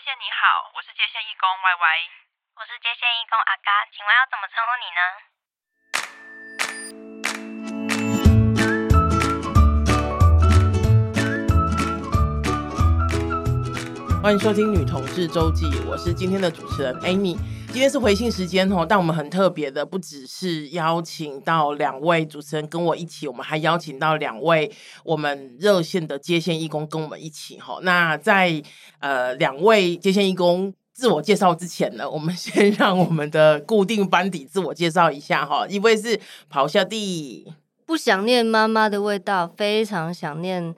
线你好，我是接线义工 Y Y，我是接线义工阿嘎，请问要怎么称呼你呢？欢迎收听《女同志周记》，我是今天的主持人 Amy。今天是回信时间哦，但我们很特别的，不只是邀请到两位主持人跟我一起，我们还邀请到两位我们热线的接线义工跟我们一起哈。那在呃两位接线义工自我介绍之前呢，我们先让我们的固定班底自我介绍一下哈。一位是咆哮帝，不想念妈妈的味道，非常想念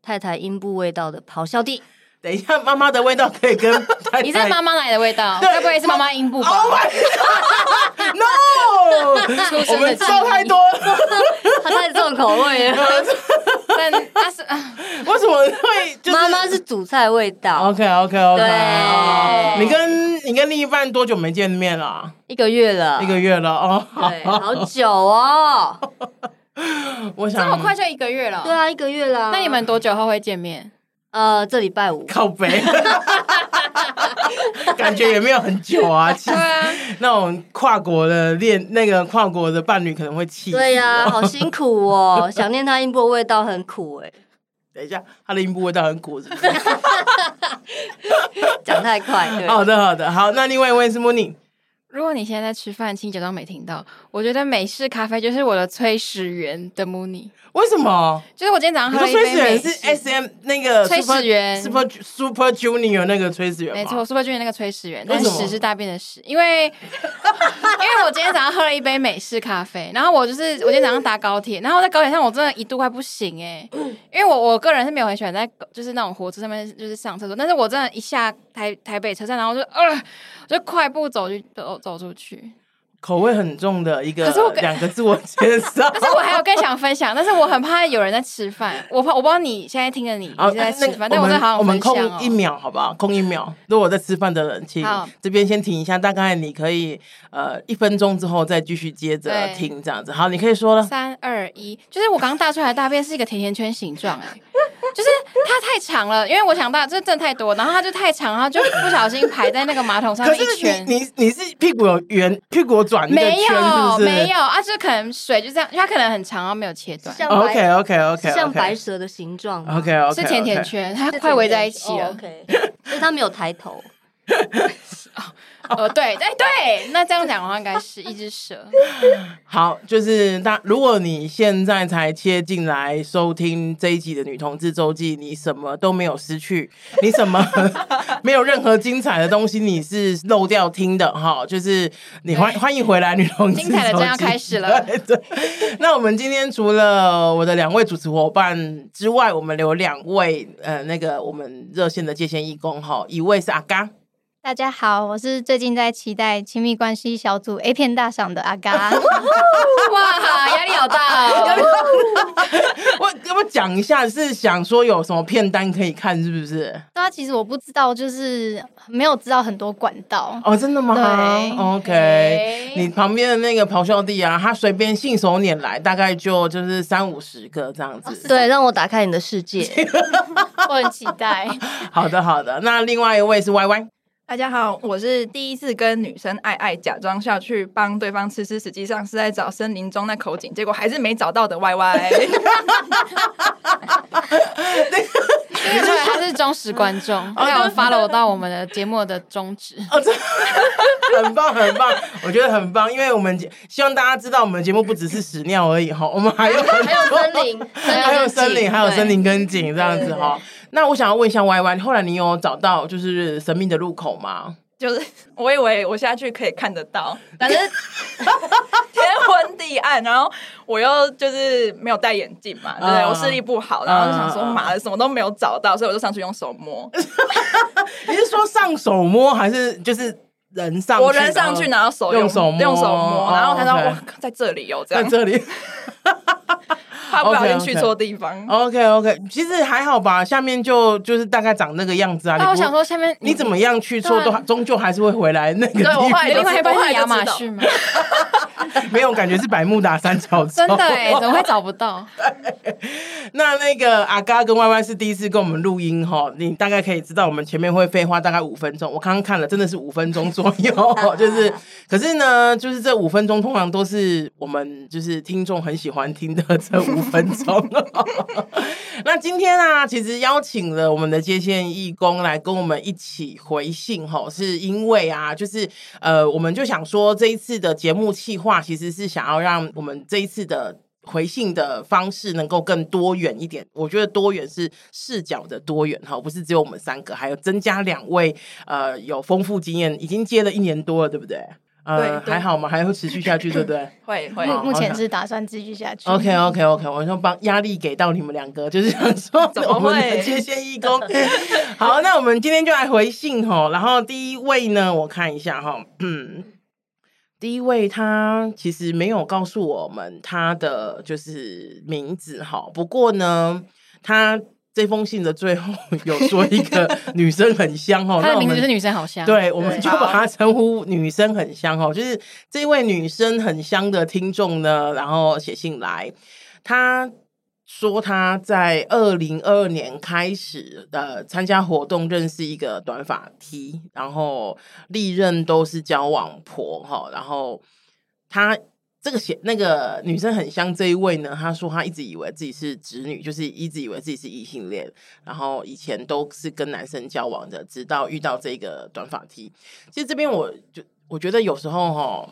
太太阴部味道的咆哮帝。等一下，妈妈的味道可以跟太太你是妈妈奶的味道，该不会是妈妈阴部吧？Oh my God！No，我们知道太多了，他太重口味了。但他是为什么会？妈妈是主菜味道。OK OK OK。对，你跟你跟另一半多久没见面了？一个月了，一个月了哦，对，好久哦。我想这么快就一个月了？对啊，一个月了。那你们多久后会见面？呃，这礼拜五靠北，感觉也没有很久啊。其实那种跨国的恋，那个跨国的伴侣可能会气。对呀、啊，好辛苦哦，想念他阴部的味道很苦哎。等一下，他的阴部味道很苦是不是？讲太快。好的，好的，好。那另外一位是 Mooney。如果你现在在吃饭，请假装没听到。我觉得美式咖啡就是我的催始源的 Mooney。为什么？就是我今天早上喝了一杯美式。催始源是 S M 那个催始源，Super Super Junior 那个催始源。没错，Super Junior 那个催始源。但是屎是大便的屎，因为 因为我今天早上喝了一杯美式咖啡，然后我就是我今天早上搭高铁，然后在高铁上我真的一度快不行哎、欸，因为我我个人是没有很喜欢在就是那种火车上面就是上厕所，但是我真的，一下台台北车站，然后就呃，就快步走去走走出去。口味很重的一个，可是我两个自我介绍。可是我还有更想分享，但是我很怕有人在吃饭，我怕我不知道你现在听着你你在吃饭，但我在好。我们空一秒好不好？空一秒，如果在吃饭的人，请这边先停一下，大概你可以呃一分钟之后再继续接着听这样子。好，你可以说了。三二一，就是我刚刚大出来的大便是一个甜甜圈形状，哎，就是它太长了，因为我想到，这真的太多，然后它就太长，然后就不小心排在那个马桶上面一圈。你你是屁股有圆，屁股转。没有没有啊，就可能水就这样，它可能很长，然后没有切断。OK OK OK，像白蛇的形状。OK OK，是甜甜圈，它快围在一起了。OK，所以它没有抬头。呃，对，哎，对，那这样讲的话，应该是一只蛇。好，就是那如果你现在才切进来收听这一集的《女同志周记》，你什么都没有失去，你什么 没有任何精彩的东西，你是漏掉听的哈。就是你欢欢迎回来，《女同志》精彩的正要开始了。对，对，那我们今天除了我的两位主持伙伴之外，我们有两位呃，那个我们热线的界限义工哈，一位是阿嘎。大家好，我是最近在期待亲密关系小组 A 片大赏的阿嘎。哇，压力好大哦！我要不要讲一下，是想说有什么片单可以看，是不是？对啊，其实我不知道，就是没有知道很多管道。哦，真的吗？对，OK。你旁边的那个咆哮帝啊，他随便信手拈来，大概就就是三五十个这样子。对，让我打开你的世界，我很期待。好的，好的。那另外一位是 Y Y。大家好，我是第一次跟女生爱爱，假装下去帮对方吃吃，实际上是在找森林中那口井，结果还是没找到的 Y Y。因为他是忠实观众，还有 follow 到我们的节目的宗旨。哦，很棒，很棒，我觉得很棒，因为我们希望大家知道，我们节目不只是屎尿而已哈，我们还有还有森林，还有森林，还有森林跟井这样子哈。那我想要问一下 Y Y，后来你有找到就是神秘的入口吗？就是我以为我下去可以看得到，但是 天昏地暗，然后我又就是没有戴眼镜嘛，对，我视力不好，然后就想说妈的什么都没有找到，所以我就上去用手摸。你是说上手摸还是就是人上去？我人上去，然后手用手摸，用手摸，然后他说哇，在这里有这样，在这里。怕不小心去错地方。OK OK，其实还好吧，下面就就是大概长那个样子啊。那我想说，下面你怎么样去错，都终究还是会回来那个地方。对，我另外一半是亚马逊吗？没有感觉是百慕达三角洲，真的哎，怎么会找不到？那那个阿嘎跟 Y Y 是第一次跟我们录音哈，你大概可以知道我们前面会废话大概五分钟，我刚刚看了真的是五分钟左右，就是可是呢，就是这五分钟通常都是我们就是听众很喜欢听的这五五分钟。那今天啊，其实邀请了我们的接线义工来跟我们一起回信哈，是因为啊，就是呃，我们就想说这一次的节目企划其实是想要让我们这一次的。回信的方式能够更多元一点，我觉得多元是视角的多元哈，不是只有我们三个，还有增加两位呃有丰富经验，已经接了一年多了，对不对？呃，还好吗？还会持续下去，对不对？会会，目前是打算继续下去。OK OK OK，我说帮压力给到你们两个，就是想说怎么会接线义工。好，那我们今天就来回信哈，然后第一位呢，我看一下哈，嗯。第一位，他其实没有告诉我们他的就是名字哈。不过呢，他这封信的最后有说一个女生很香哈。她的名字是女生好香，对，我们就把她称呼女生很香哈。就是这位女生很香的听众呢，然后写信来，她。说他在二零二二年开始呃参加活动，认识一个短发 T，然后历任都是交往婆哈。然后他这个写那个女生很像这一位呢，她说她一直以为自己是直女，就是一直以为自己是异性恋，然后以前都是跟男生交往的，直到遇到这个短发 T。其实这边我就我觉得有时候哈。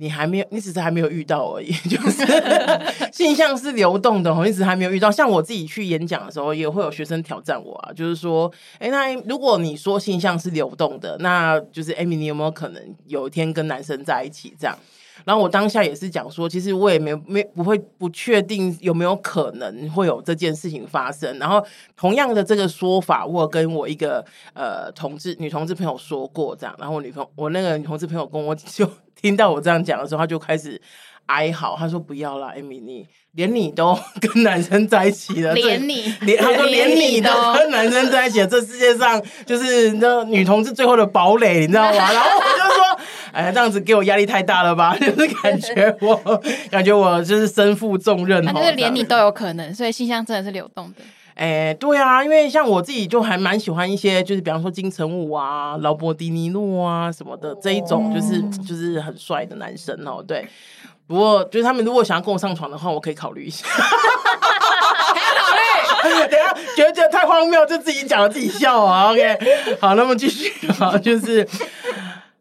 你还没有，你只是还没有遇到而已，就是 性向是流动的，你只是还没有遇到。像我自己去演讲的时候，也会有学生挑战我啊，就是说，哎，那如果你说性向是流动的，那就是 Amy，你有没有可能有一天跟男生在一起这样？然后我当下也是讲说，其实我也没没不会不确定有没有可能会有这件事情发生。然后同样的这个说法，我跟我一个呃同志女同志朋友说过这样，然后我女朋友我那个女同志朋友跟我 就。听到我这样讲的时候，他就开始哀嚎。他说：“不要啦，艾米你，连你都 跟男生在一起了，连你，连他说 连你都跟男生在一起了，这世界上就是那女同志最后的堡垒，你知道吗？”然后我就说：“哎，这样子给我压力太大了吧？就是感觉我感觉我就是身负重任，就是连你都有可能，所以性向真的是流动的。”哎，对啊，因为像我自己就还蛮喜欢一些，就是比方说金城武啊、劳勃迪尼诺啊什么的这一种，就是就是很帅的男生哦。对，不过就是他们如果想要跟我上床的话，我可以考虑一下。还要考虑？等下觉得太荒谬，就自己讲了自己笑啊。OK，好，那么继续啊，就是。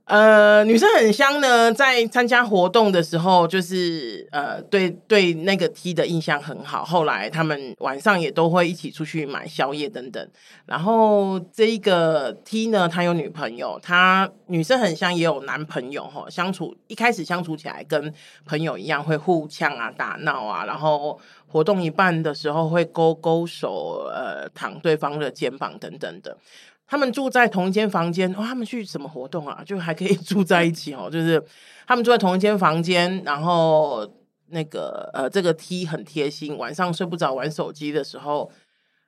呃，女生很香呢，在参加活动的时候，就是呃，对对那个 T 的印象很好。后来他们晚上也都会一起出去买宵夜等等。然后这一个 T 呢，他有女朋友，他女生很香也有男朋友哈。相处一开始相处起来跟朋友一样，会互呛啊、打闹啊，然后活动一半的时候会勾勾手，呃，躺对方的肩膀等等的。他们住在同一间房间，哦，他们去什么活动啊？就还可以住在一起哦。就是他们住在同一间房间，然后那个呃，这个 T 很贴心，晚上睡不着玩手机的时候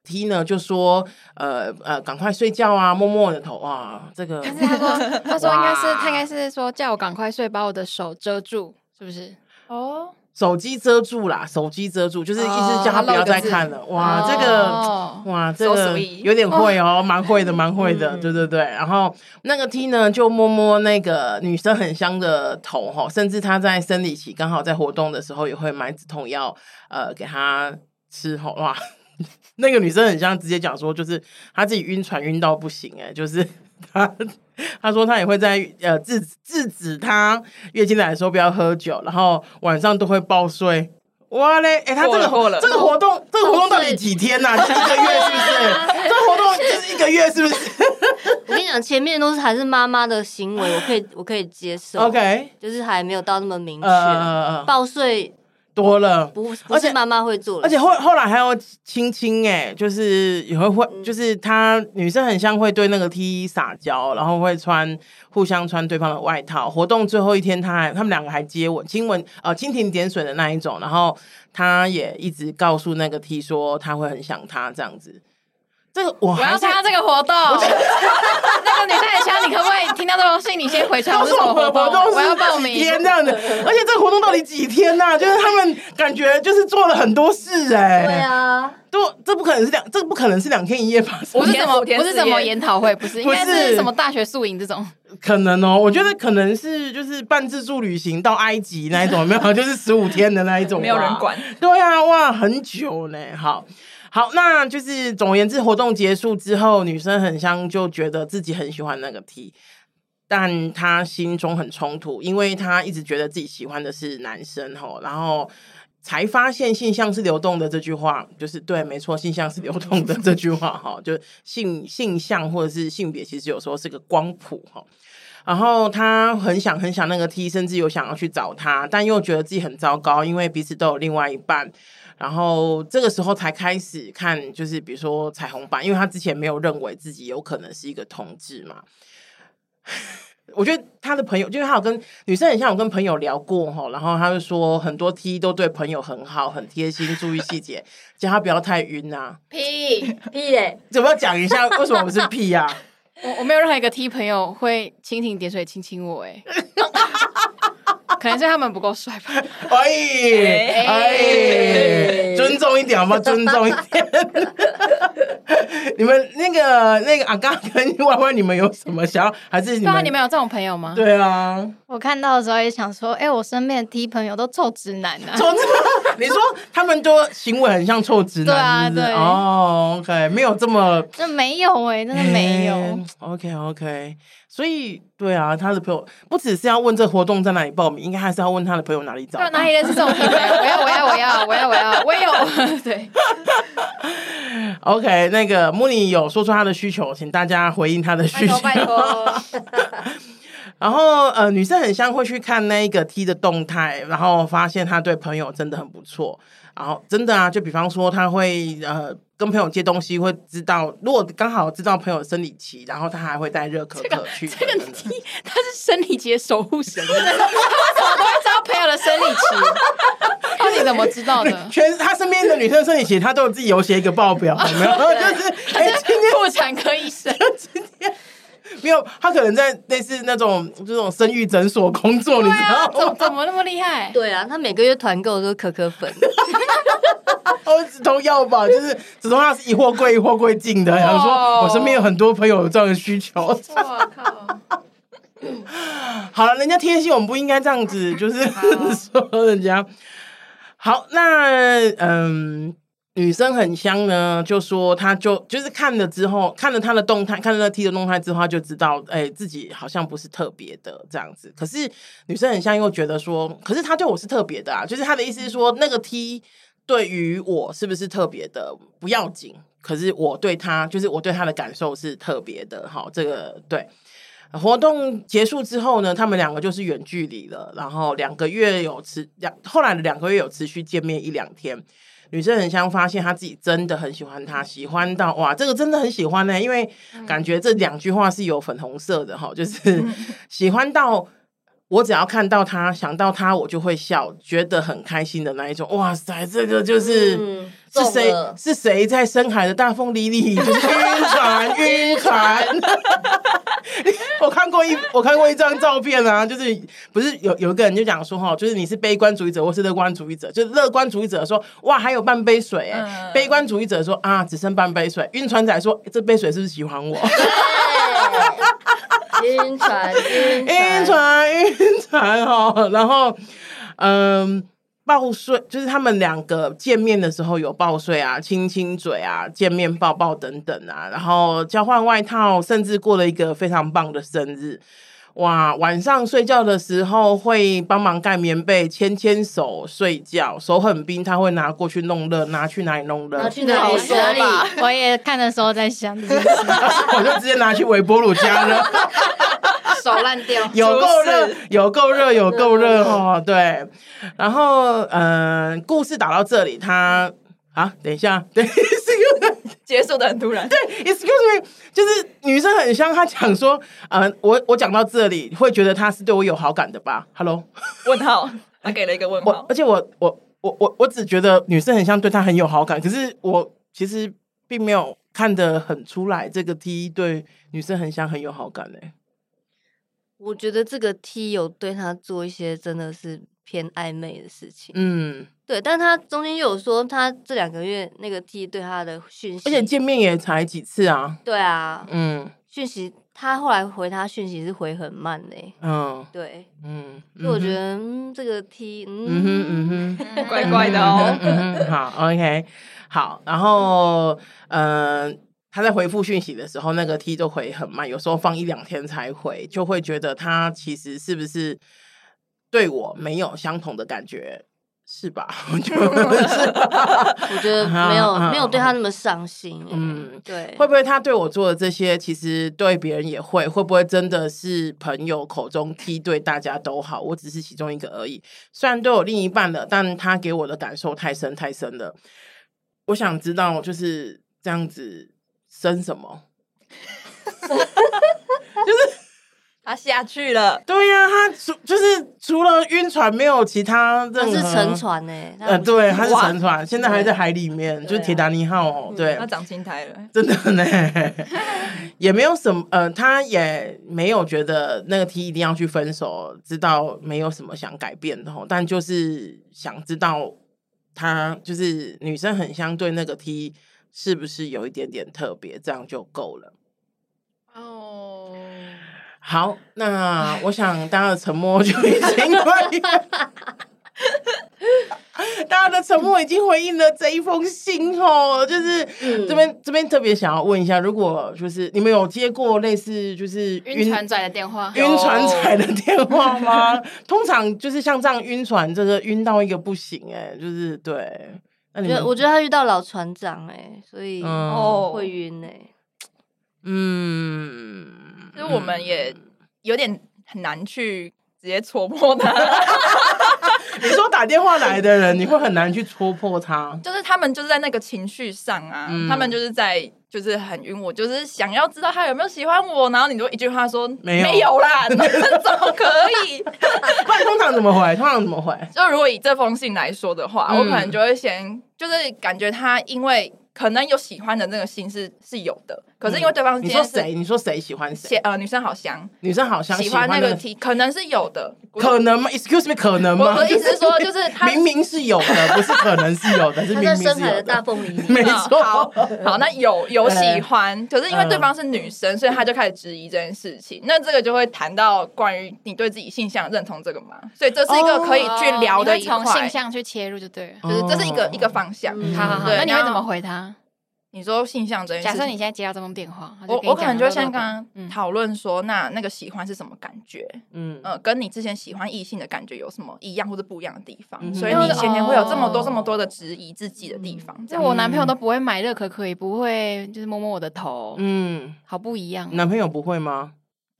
，T 呢就说呃呃，赶快睡觉啊，摸摸我的头啊。这个，可是他说 他说应该是他应该是说叫我赶快睡，把我的手遮住，是不是？哦。手机遮住啦，手机遮住，就是意思叫他不要再看了。哦、哇，这个、哦、哇，这个有点会哦，蛮会的，蛮会的，对对对。然后那个 T 呢，就摸摸那个女生很香的头哈，甚至她在生理期刚好在活动的时候，也会买止痛药呃给她吃吼。哇，那个女生很香，直接讲说就是她自己晕船晕到不行哎，就是 她。他说他也会在呃制制止他月经来的时候不要喝酒，然后晚上都会抱睡。哇嘞，哎、欸，他这个活这个活动这个活动到底几天呐、啊？是一个月是不是？这个活动就是一个月是不是？我跟你讲，前面都是还是妈妈的行为，我可以我可以接受。OK，就是还没有到那么明确、呃、抱睡。多了，不不是妈妈会做，而且后后来还有亲亲哎，就是也会会，就是她女生很像会对那个 T 撒娇，然后会穿互相穿对方的外套。活动最后一天，他还他们两个还接吻、亲吻，呃，蜻蜓点水的那一种。然后他也一直告诉那个 T 说他会很想他这样子。这个我我要参加这个活动。那个女生很香，你可不可以听到这封信，你先回传我是什么活动？我要报名。天这样子，而且这个活动到底几天呐、啊？就是他们感觉就是做了很多事哎、欸。对啊。都这不可能是两，这不可能是两天一夜吧？不是什么，不是什么研讨会，不是，应该是什么大学宿营这种。可能哦，我觉得可能是就是半自助旅行到埃及那一种，没有，就是十五天的那一种，没有人管。对啊，哇，很久呢。好，好，那就是总而言之，活动结束之后，女生很香就觉得自己很喜欢那个 T，但她心中很冲突，因为她一直觉得自己喜欢的是男生吼，然后。才发现性向是流动的这句话，就是对，没错，性向是流动的这句话哈，就性性向或者是性别，其实有时候是个光谱哈。然后他很想很想那个 T，甚至有想要去找他，但又觉得自己很糟糕，因为彼此都有另外一半。然后这个时候才开始看，就是比如说彩虹版，因为他之前没有认为自己有可能是一个同志嘛。我觉得他的朋友，就是他有跟女生很像，我跟朋友聊过哈，然后他就说很多 T 都对朋友很好，很贴心，注意细节，叫他不要太晕啊。屁屁嘞！怎么要讲一下为什么不是屁呀、啊？我我没有任何一个 T 朋友会蜻蜓点水亲亲我哎。可能是他们不够帅吧？哎哎，尊重一点好吗？尊重一点。你们那个那个阿刚跟歪歪，你们有什么想要？还是你们你们有这种朋友吗？对啊，我看到的时候也想说，哎、欸，我身边的 T 朋友都臭直男啊！臭直男？你说他们都行为很像臭直男？对啊，对。哦，OK，没有这么，那没有哎、欸，真的没有。欸、OK OK，所以对啊，他的朋友不只是要问这活动在哪里报名。应该还是要问他的朋友哪里找？哪里认识这种朋友？我要，我要，我要，我要，我要，我也有。对，OK，那个穆尼有说出他的需求，请大家回应他的需求。拜托。然后呃，女生很像会去看那个 T 的动态，然后发现他对朋友真的很不错。然后真的啊，就比方说他会呃。跟朋友借东西会知道，如果刚好知道朋友生理期，然后他还会带热可可去。这个他是生理期的守护神，他为什么都会知道朋友的生理期？到底怎么知道的？全他身边的女生生理期，他都有自己有写一个报表，有没有？就是哎，今天妇产科医生，今天 没有，他可能在类似那种这种生育诊所工作，你知道吗？怎怎么那么厉害？对啊，他每个月团购都是可可粉。哦，止痛药吧，就是止痛药是一货柜一货柜进的。然后说，我身边有很多朋友有这样的需求。我靠！好了，人家贴心，我们不应该这样子，就是说人家。好，那嗯，女生很香呢，就说她就就是看了之后，看了她的动态，看了那 T 的动态之后，她就知道，哎、自己好像不是特别的这样子。可是女生很香又觉得说，可是她对我是特别的啊，就是她的意思是说，那个 T。对于我是不是特别的不要紧？可是我对他，就是我对他的感受是特别的。好，这个对。活动结束之后呢，他们两个就是远距离了。然后两个月有持两，后来的两个月有持续见面一两天。女生很像发现她自己真的很喜欢他，喜欢到哇，这个真的很喜欢呢、欸。因为感觉这两句话是有粉红色的哈，就是喜欢到。我只要看到他，想到他，我就会笑，觉得很开心的那一种。哇塞，这个就是、嗯、是谁？是谁在深海的大风里里？就是晕船，晕船。我看过一，我看过一张照片啊，就是不是有有一个人就讲说哈，就是你是悲观主义者或是乐观主义者？就是乐观主义者说哇，还有半杯水哎、欸，嗯、悲观主义者说啊，只剩半杯水。晕船仔说这杯水是不是喜欢我？晕船，晕船，晕船哈。然后，嗯，抱睡，就是他们两个见面的时候有抱睡啊，亲亲嘴啊，见面抱抱等等啊。然后交换外套，甚至过了一个非常棒的生日。哇，晚上睡觉的时候会帮忙盖棉被，牵牵手睡觉，手很冰，他会拿过去弄热，拿去哪里弄热？拿去哪里说吧？我也看的时候在想，我就直接拿去微波炉加热。手烂掉，有够热，有够热，有够热哦。对，然后嗯、呃，故事打到这里，他啊，等一下，对，结束的很突然。对，excuse me，就是女生很像，她讲说，嗯、呃，我我讲到这里，会觉得她是对我有好感的吧？Hello，问号，他给了一个问号，而且我我我我我只觉得女生很像对他很有好感，可是我其实并没有看得很出来，这个 T 对女生很像很有好感呢、欸。我觉得这个 T 有对他做一些真的是偏暧昧的事情。嗯，对，但他中间又有说他这两个月那个 T 对他的讯息，而且见面也才几次啊。对啊，嗯，讯息他后来回他讯息是回很慢的、欸。嗯，对，嗯，所以我觉得嗯，这个 T，嗯嗯哼嗯哼，怪怪的哦。嗯哼，好，OK，好，然后嗯。呃他在回复讯息的时候，那个 T 就回很慢，有时候放一两天才回，就会觉得他其实是不是对我没有相同的感觉，是吧？我觉得我觉得没有没有对他那么上心。嗯，对，会不会他对我做的这些，其实对别人也会？会不会真的是朋友口中 T 对大家都好？我只是其中一个而已。虽然都有另一半了，但他给我的感受太深太深了。我想知道，就是这样子。生什么？就是他下去了。对呀、啊，他除就是除了晕船，没有其他任何。他是沉船呢、欸？呃，对，他是沉船，现在还在海里面，就是铁达尼号哦。对，他长青苔了，真的呢，也没有什么。呃，他也没有觉得那个 T 一定要去分手，知道没有什么想改变的，但就是想知道他就是女生很相对那个 T。是不是有一点点特别？这样就够了。哦，好，那我想大家的沉默就已经回应，大家的沉默已经回应了这一封信哦。就是这边、嗯、这边特别想要问一下，如果就是你们有接过类似就是晕船仔的电话，晕船仔的电话吗？通常就是像这样晕船，这个晕到一个不行，哎，就是对。我觉得我觉得他遇到老船长哎、欸，所以哦会晕哎、欸，嗯，所以我们也有点很难去直接戳破他。你说打电话来的人，你会很难去戳破他，就是他们就是在那个情绪上啊，嗯、他们就是在就是很晕，我就是想要知道他有没有喜欢我，然后你就一句话说没有，没有啦，怎么可以？不然通常怎么回？通常怎么回？就如果以这封信来说的话，嗯、我可能就会先就是感觉他因为。可能有喜欢的那个心是是有的，可是因为对方、嗯、你说谁？你说谁喜欢谁？呃，女生好香，女生好香，喜欢那个 T，可能是有的，可能吗？Excuse me，可能吗？我的意思是说，就是他 明明是有的，不是可能是有的，是明明是有的。大凤梨，没错。好，好，那有有喜欢，可是因为对方是女生，所以他就开始质疑这件事情。那这个就会谈到关于你对自己性向认同这个嘛？所以这是一个可以去聊的一块，从性向去切入就对了，就是这是一个一个方向。好好好，那你会怎么回他？你说性向这件事，假设你现在接到这通电话，我我可能就像刚刚讨论说，那那个喜欢是什么感觉？嗯呃，跟你之前喜欢异性的感觉有什么一样或者不一样的地方？所以你前面会有这么多这么多的质疑自己的地方。就我男朋友都不会买热可可，也不会就是摸摸我的头，嗯，好不一样。男朋友不会吗？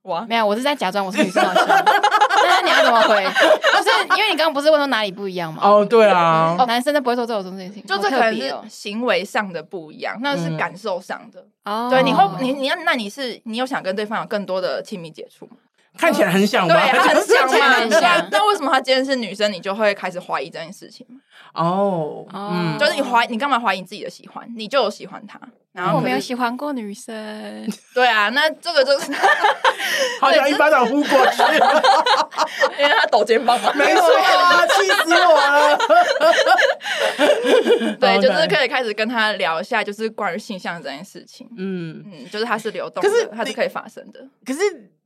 我没有，我是在假装我是女生 那你要怎么回？就是因为你刚刚不是问说哪里不一样吗？哦，对啊，男生都不会说这种事情，就这可能是行为上的不一样，那是感受上的。哦，对，你会你你要那你是你有想跟对方有更多的亲密接触吗？看起来很想，对，很想嘛，很像。那为什么他今天是女生，你就会开始怀疑这件事情？哦，嗯，就是你怀你干嘛怀疑自己的喜欢？你就有喜欢他。然后我没有喜欢过女生，对啊，那这个就是 好想一巴掌呼过去，因为他抖肩膀嘛，没错啊，气死我了。对，就是可以开始跟他聊一下，就是关于性向这件事情。嗯嗯，就是它是流动的，可是它是可以发生的。可是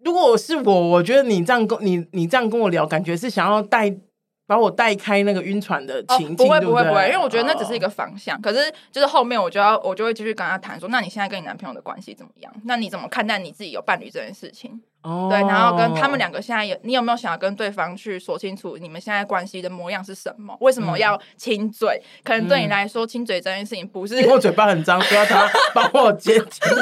如果是我，我觉得你这样跟你你这样跟我聊，感觉是想要带。把我带开那个晕船的情景，不会不会不会，因为我觉得那只是一个方向。可是就是后面我就要我就会继续跟他谈说，那你现在跟你男朋友的关系怎么样？那你怎么看待你自己有伴侣这件事情？哦，对，然后跟他们两个现在有，你有没有想要跟对方去说清楚你们现在关系的模样是什么？为什么要亲嘴？可能对你来说，亲嘴这件事情不是因为我嘴巴很脏，需要他 帮我清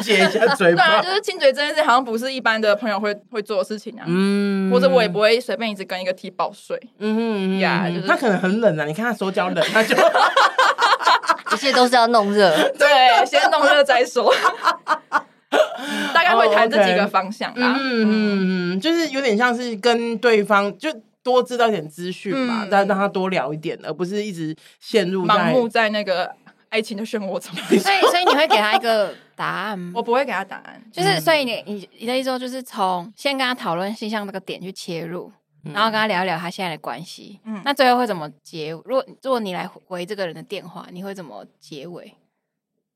洁一下嘴巴。对啊，就是亲嘴这件事情好像不是一般的朋友会会做的事情啊。嗯，或者我也不会随便一直跟一个 T 抱睡。嗯呀，就是他可能很冷啊，你看他手脚冷，他就 一切都是要弄热。对，先弄热再说。大概会谈这几个方向啦，嗯嗯嗯，就是有点像是跟对方就多知道一点资讯嘛，但让他多聊一点，而不是一直陷入盲目在那个爱情的漩涡中？所以所以你会给他一个答案吗？我不会给他答案，就是所以你你你的意思说就是从先跟他讨论性向这个点去切入，然后跟他聊一聊他现在的关系。嗯，那最后会怎么结？如果如果你来回这个人的电话，你会怎么结尾？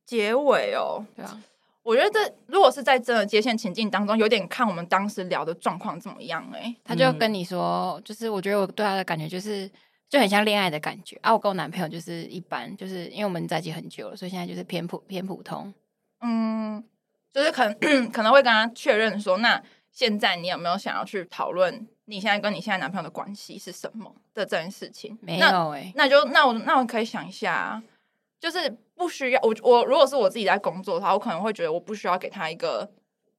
结尾哦，对啊。我觉得这，如果是在真的接线情境当中，有点看我们当时聊的状况怎么样，欸。哎，他就跟你说，就是我觉得我对他的感觉就是就很像恋爱的感觉啊。我跟我男朋友就是一般，就是因为我们在一起很久了，所以现在就是偏普偏普通。嗯，就是可能 可能会跟他确认说，那现在你有没有想要去讨论你现在跟你现在男朋友的关系是什么的这件事情？没有哎，欸，那就那我那我可以想一下。就是不需要我我如果是我自己在工作的话，我可能会觉得我不需要给他一个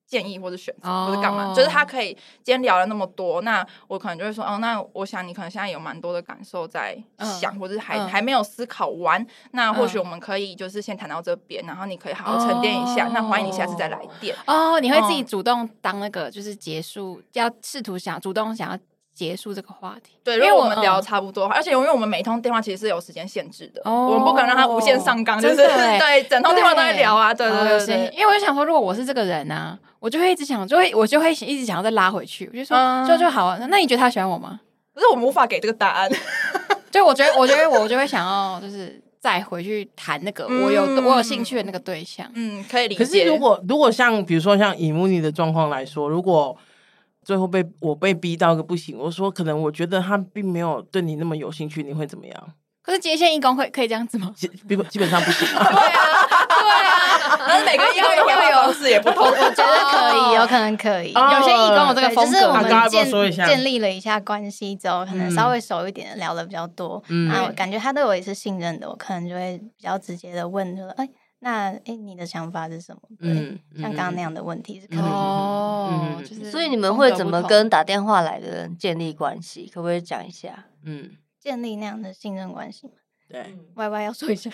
建议或者选择、oh. 或者干嘛。就是他可以今天聊了那么多，那我可能就会说哦，那我想你可能现在有蛮多的感受在想，uh. 或者还、uh. 还没有思考完。那或许我们可以就是先谈到这边，uh. 然后你可以好好沉淀一下。Oh. 那欢迎你下次再来电哦。Oh, 你会自己主动当那个就是结束，要试图想主动想要。结束这个话题，对，因为我们聊差不多，而且因为我们每一通电话其实是有时间限制的，我们不可能让他无限上纲，就是 对整通电话都在聊啊，对对对。因为我就想说，如果我是这个人呢，我就会一直想，就会我就会一直想要再拉回去，我就说就就好啊。那你觉得他喜欢我吗？可是我们无法给这个答案。就我觉得，我觉得我就会想要，就是再回去谈那个我有我有兴趣的那个对象。嗯，可以理解。可是如果如果像比如说像以木尼的状况来说，如果最后被我被逼到个不行，我说可能我觉得他并没有对你那么有兴趣，你会怎么样？可是接线义工会可以这样子吗？基基本上不行。对啊，对啊，但是每个义工的回话方式也不同。我觉得可以，有可能可以。有些义工有这个风格。就是我们建建立了一下关系之后，可能稍微熟一点，聊的比较多，然后感觉他对我也是信任的，我可能就会比较直接的问，就说哎。那哎，你的想法是什么？嗯，像刚刚那样的问题是可以哦，就是所以你们会怎么跟打电话来的人建立关系？可不可以讲一下？嗯，建立那样的信任关系吗？对，Y Y 要说一下，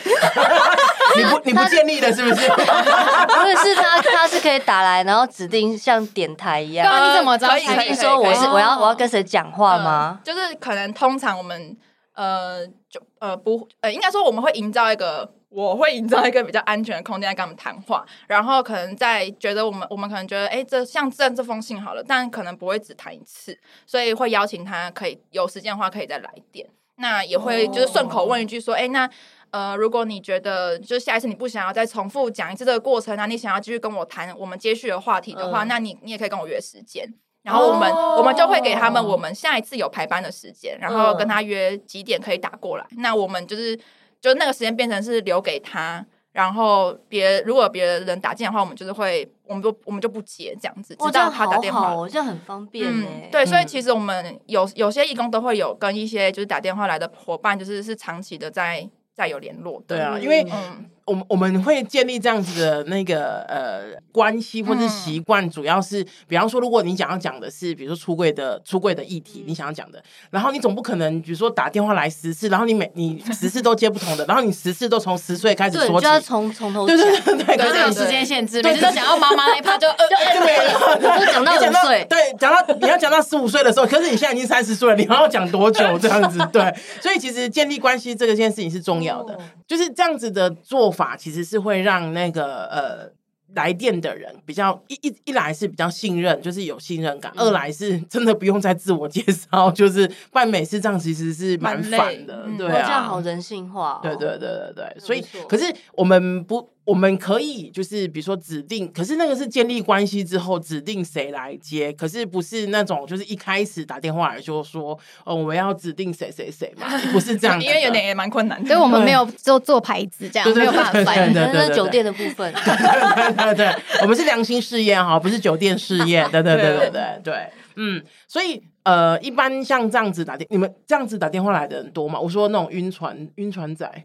你不你不建立的是不是？不是他，他是可以打来，然后指定像点台一样。那你怎么知道？指定说我是我要我要跟谁讲话吗？就是可能通常我们呃就呃不呃应该说我们会营造一个。我会营造一个比较安全的空间来跟他们谈话，然后可能在觉得我们我们可能觉得，哎，这像这这封信好了，但可能不会只谈一次，所以会邀请他可以有时间的话可以再来电。那也会就是顺口问一句说，哎，那呃，如果你觉得就是下一次你不想要再重复讲一次这个过程，那你想要继续跟我谈我们接续的话题的话，那你你也可以跟我约时间，然后我们我们就会给他们我们下一次有排班的时间，然后跟他约几点可以打过来。那我们就是。就那个时间变成是留给他，然后别如果别人打进来的话，我们就是会，我们就我们就不接这样子，直到他打电话。哦，这样很方便。嗯，对，所以其实我们有有些义工都会有跟一些就是打电话来的伙伴，就是是长期的在在有联络。对啊，因为嗯。我们我们会建立这样子的那个呃关系或者是习惯，主要是比方说，如果你想要讲的是，比如说出柜的出柜的议题，你想要讲的，然后你总不可能，比如说打电话来十次，然后你每你十次都接不同的，然后你十次都从十岁开始说起，就要从从头。对，对对对，可是有时间限制，每次都讲到妈妈那一趴就就就没了，就讲到五岁，对，讲到你要讲到十五岁的时候，可是你现在已经三十岁了，你还要讲多久这样子？对，所以其实建立关系这个件事情是重要的，就是这样子的做法其实是会。让那个呃。来电的人比较一一一来是比较信任，就是有信任感；二来是真的不用再自我介绍，就是办美事这样其实是蛮烦的，对啊，这样好人性化。对对对对对，所以可是我们不，我们可以就是比如说指定，可是那个是建立关系之后指定谁来接，可是不是那种就是一开始打电话来就说哦我们要指定谁谁谁嘛，不是这样，因为有点也蛮困难，所以我们没有做做牌子这样，没有办法，那是酒店的部分。对对，我们是良心事业哈，不是酒店事业。对对对对对对，嗯，所以呃，一般像这样子打电，你们这样子打电话来的人多吗？我说那种晕船晕船仔，嗯，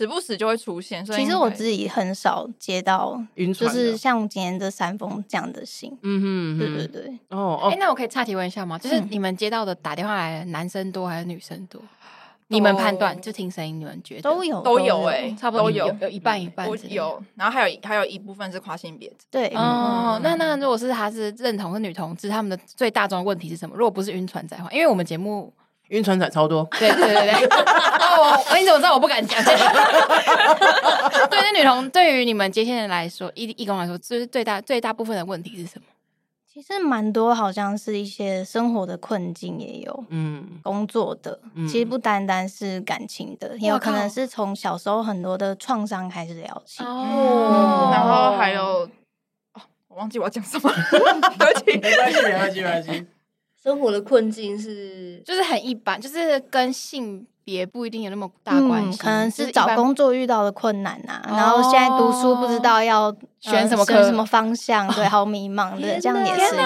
时不时就会出现。所以其实我自己很少接到晕船，就是像今天这三封这样的信。嗯哼，对对对。哦哦，哎，那我可以岔题问一下吗？就是你们接到的打电话来男生多还是女生多？你们判断就听声音，你们觉得都有都有哎，差不多有有一半一半，有，然后还有还有一部分是跨性别。对，哦，那那如果是他是认同是女同志，他们的最大众问题是什么？如果不是晕船仔的话，因为我们节目晕船仔超多。对对对对。哦，我你怎么知道我不敢讲？对，那女童对于你们接线人来说，义义工来说，就是最大最大部分的问题是什么？其实蛮多，好像是一些生活的困境也有，嗯，工作的，嗯、其实不单单是感情的，也有可能是从小时候很多的创伤开始聊起，哦，然后还有，哦，我忘记我要讲什么，对不起，没关系，没关系，没关系。生活的困境是，就是很一般，就是跟性别不一定有那么大关系，嗯、可能是找工作遇到的困难啊，然后现在读书不知道要选什么科、什么方向，对，好迷茫的，这样也是有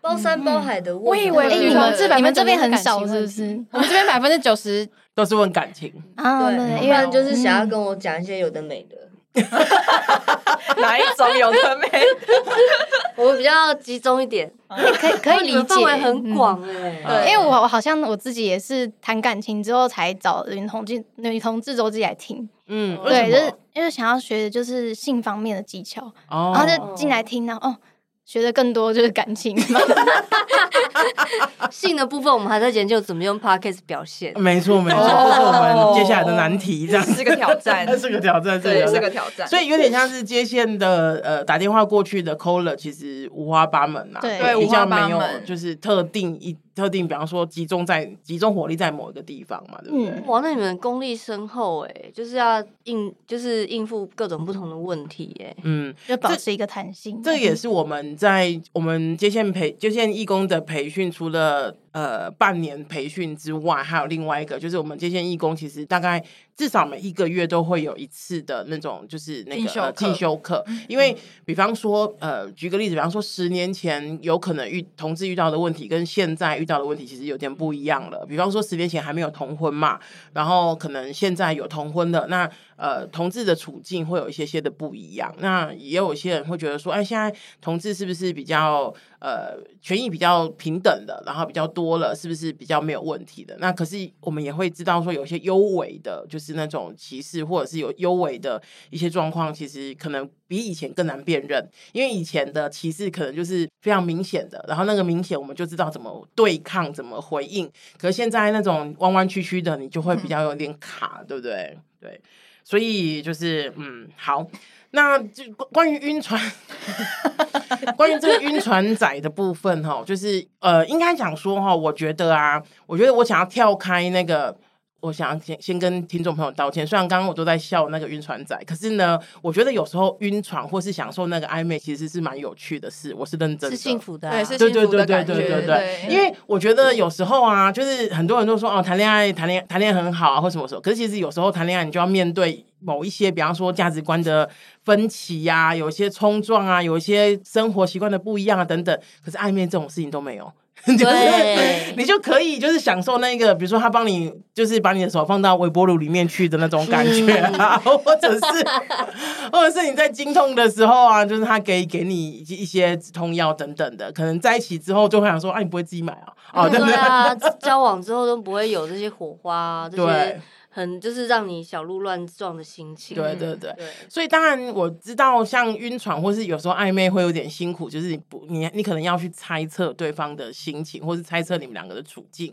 包山包海的问。我以为你们这你们这边很少，是不是？我们这边百分之九十都是问感情啊，对，一般就是想要跟我讲一些有的没的。哪一种有的没？我比较集中一点，可以可以理解，范围很广哎。对，因为我我好像我自己也是谈感情之后才找女同志女同志周记来听。嗯，对，就是因为想要学的就是性方面的技巧，然后就进来听到哦。学的更多就是感情，性的部分我们还在研究怎么用 podcast 表现。没错没错，这是我们接下来的难题，这样是个挑战，是个挑战，对，是个挑战。所以有点像是接线的呃打电话过去的 caller，其实五花八门呐，对，比较没有，就是特定一。特定，比方说集中在集中火力在某一个地方嘛，对不对？嗯、哇，那你们功力深厚哎，就是要应，就是应付各种不同的问题哎，嗯，要保持一个弹性。这，这也是我们在我们接线培接线义工的培训，除了呃半年培训之外，还有另外一个，就是我们接线义工其实大概。至少每一个月都会有一次的那种，就是那个进修课。因为，比方说，呃，举个例子，比方说，十年前有可能遇同志遇到的问题，跟现在遇到的问题其实有点不一样了。比方说，十年前还没有同婚嘛，然后可能现在有同婚的那。呃，同志的处境会有一些些的不一样。那也有一些人会觉得说，哎，现在同志是不是比较呃权益比较平等的，然后比较多了，是不是比较没有问题的？那可是我们也会知道说，有些优微的，就是那种歧视，或者是有优微的一些状况，其实可能比以前更难辨认。因为以前的歧视可能就是非常明显的，然后那个明显我们就知道怎么对抗、怎么回应。可是现在那种弯弯曲曲的，你就会比较有点卡，嗯、对不对？对。所以就是嗯，好，那就关于晕船，关于这个晕船仔的部分哈，就是呃，应该讲说哈，我觉得啊，我觉得我想要跳开那个。我想先先跟听众朋友道歉，虽然刚刚我都在笑那个晕船仔，可是呢，我觉得有时候晕船或是享受那个暧昧，其实是蛮有趣的事。我是认真的，是幸福的，对，是幸福的感觉。对对对对对，因为我觉得有时候啊，就是很多人都说哦，谈恋爱谈恋爱谈恋爱很好啊，或什么时候，可是其实有时候谈恋爱，你就要面对某一些，比方说价值观的分歧呀、啊，有一些冲撞啊，有一些生活习惯的不一样啊等等。可是暧昧这种事情都没有。就是对 你就可以就是享受那个，比如说他帮你就是把你的手放到微波炉里面去的那种感觉啊，嗯、或者是或者是你在经痛的时候啊，就是他给给你一些止痛药等等的，可能在一起之后就会想说，啊，你不会自己买啊？哦，对啊，交往之后都不会有这些火花，这些。很就是让你小鹿乱撞的心情，对对对，对。所以当然我知道，像晕船或是有时候暧昧会有点辛苦，就是你不你你可能要去猜测对方的心情，或是猜测你们两个的处境。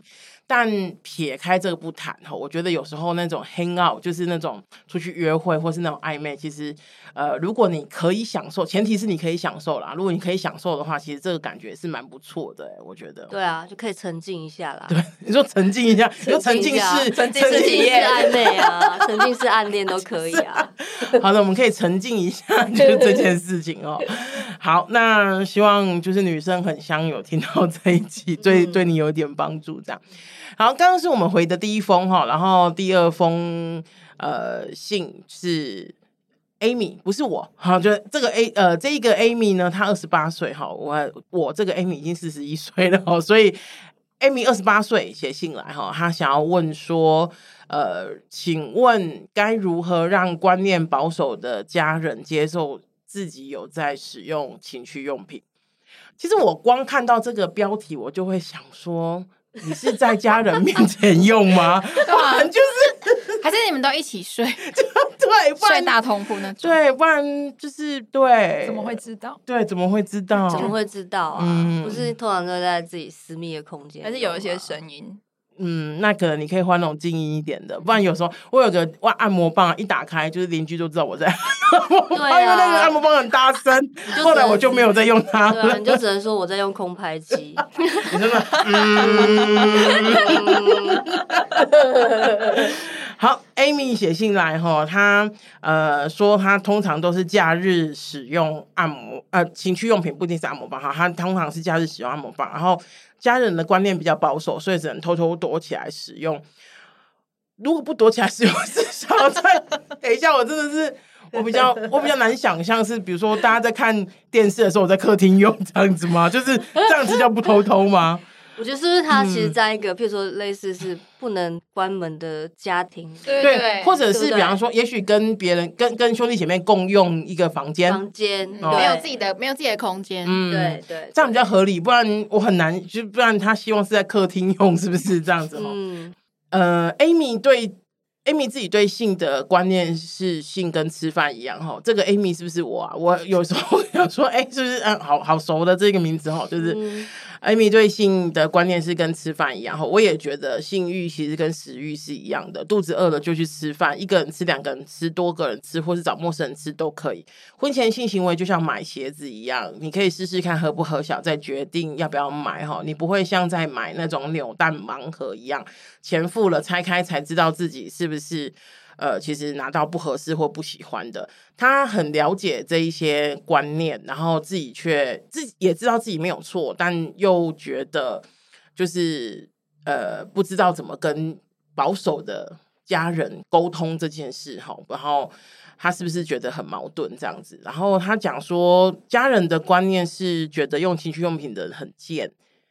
但撇开这个不谈哈，我觉得有时候那种 hang out 就是那种出去约会或是那种暧昧，其实呃，如果你可以享受，前提是你可以享受啦。如果你可以享受的话，其实这个感觉是蛮不错的，我觉得。对啊，就可以沉浸一下啦。对，你说沉浸一下，你说沉浸式、沉浸式暧昧啊，沉浸式暗恋都可以啊。好的，我们可以沉浸一下，就是这件事情哦。好，那希望就是女生很香有听到这一集，对对你有点帮助，这样。好，刚刚是我们回的第一封哈，然后第二封呃信是 Amy，不是我好，就这个 A 呃这一个 Amy 呢，她二十八岁哈，我我这个 Amy 已经四十一岁了哦，所以 Amy 二十八岁写信来哈，她想要问说呃，请问该如何让观念保守的家人接受自己有在使用情趣用品？其实我光看到这个标题，我就会想说。你是在家人面前用吗？不然 就是，还是你们都一起睡？对，睡大通铺那种。对，不然就是对。怎么会知道？对，怎么会知道？怎么会知道啊？不是通常都在自己私密的空间，还是有一些声音？嗯，那可能你可以换那种静音一点的，不然有时候我有个哇按摩棒一打开，就是邻居都知道我在按摩棒，对啊、因为那个按摩棒很大声。后来我就没有再用它你就只能说我在用空拍机。你真的，嗯。好，Amy 写信来哈，他呃说她通常都是假日使用按摩呃情趣用品，不一定是按摩棒哈，她通常是假日使用按摩棒，然后。家人的观念比较保守，所以只能偷偷躲起来使用。如果不躲起来使用，至少在等一下，我真的是我比较 我比较难想象是，比如说大家在看电视的时候，我在客厅用这样子吗？就是这样子叫不偷偷吗？我觉得是不是他其实在一个，嗯、譬如说类似是不能关门的家庭，对，对，对，或者是比方说，也许跟别人跟跟兄弟姐妹共用一个房间，房间、哦、没有自己的没有自己的空间，嗯，对对，这样比较合理，不然我很难，就不然他希望是在客厅用，是不是这样子？嗯，呃，Amy 对 Amy 自己对性的观念是性跟吃饭一样哈，这个 Amy 是不是我啊？我有时候 想说，哎、欸，是不是嗯，好好熟的这个名字哈，就是。嗯 Amy 对性的观念是跟吃饭一样，我也觉得性欲其实跟食欲是一样的，肚子饿了就去吃饭，一个人吃、两个人吃、多个人吃，或是找陌生人吃都可以。婚前性行为就像买鞋子一样，你可以试试看合不合脚，再决定要不要买哈。你不会像在买那种扭蛋盲盒一样，钱付了拆开才知道自己是不是。呃，其实拿到不合适或不喜欢的，他很了解这一些观念，然后自己却自己也知道自己没有错，但又觉得就是呃不知道怎么跟保守的家人沟通这件事哈，然后他是不是觉得很矛盾这样子？然后他讲说，家人的观念是觉得用情趣用品的人很贱，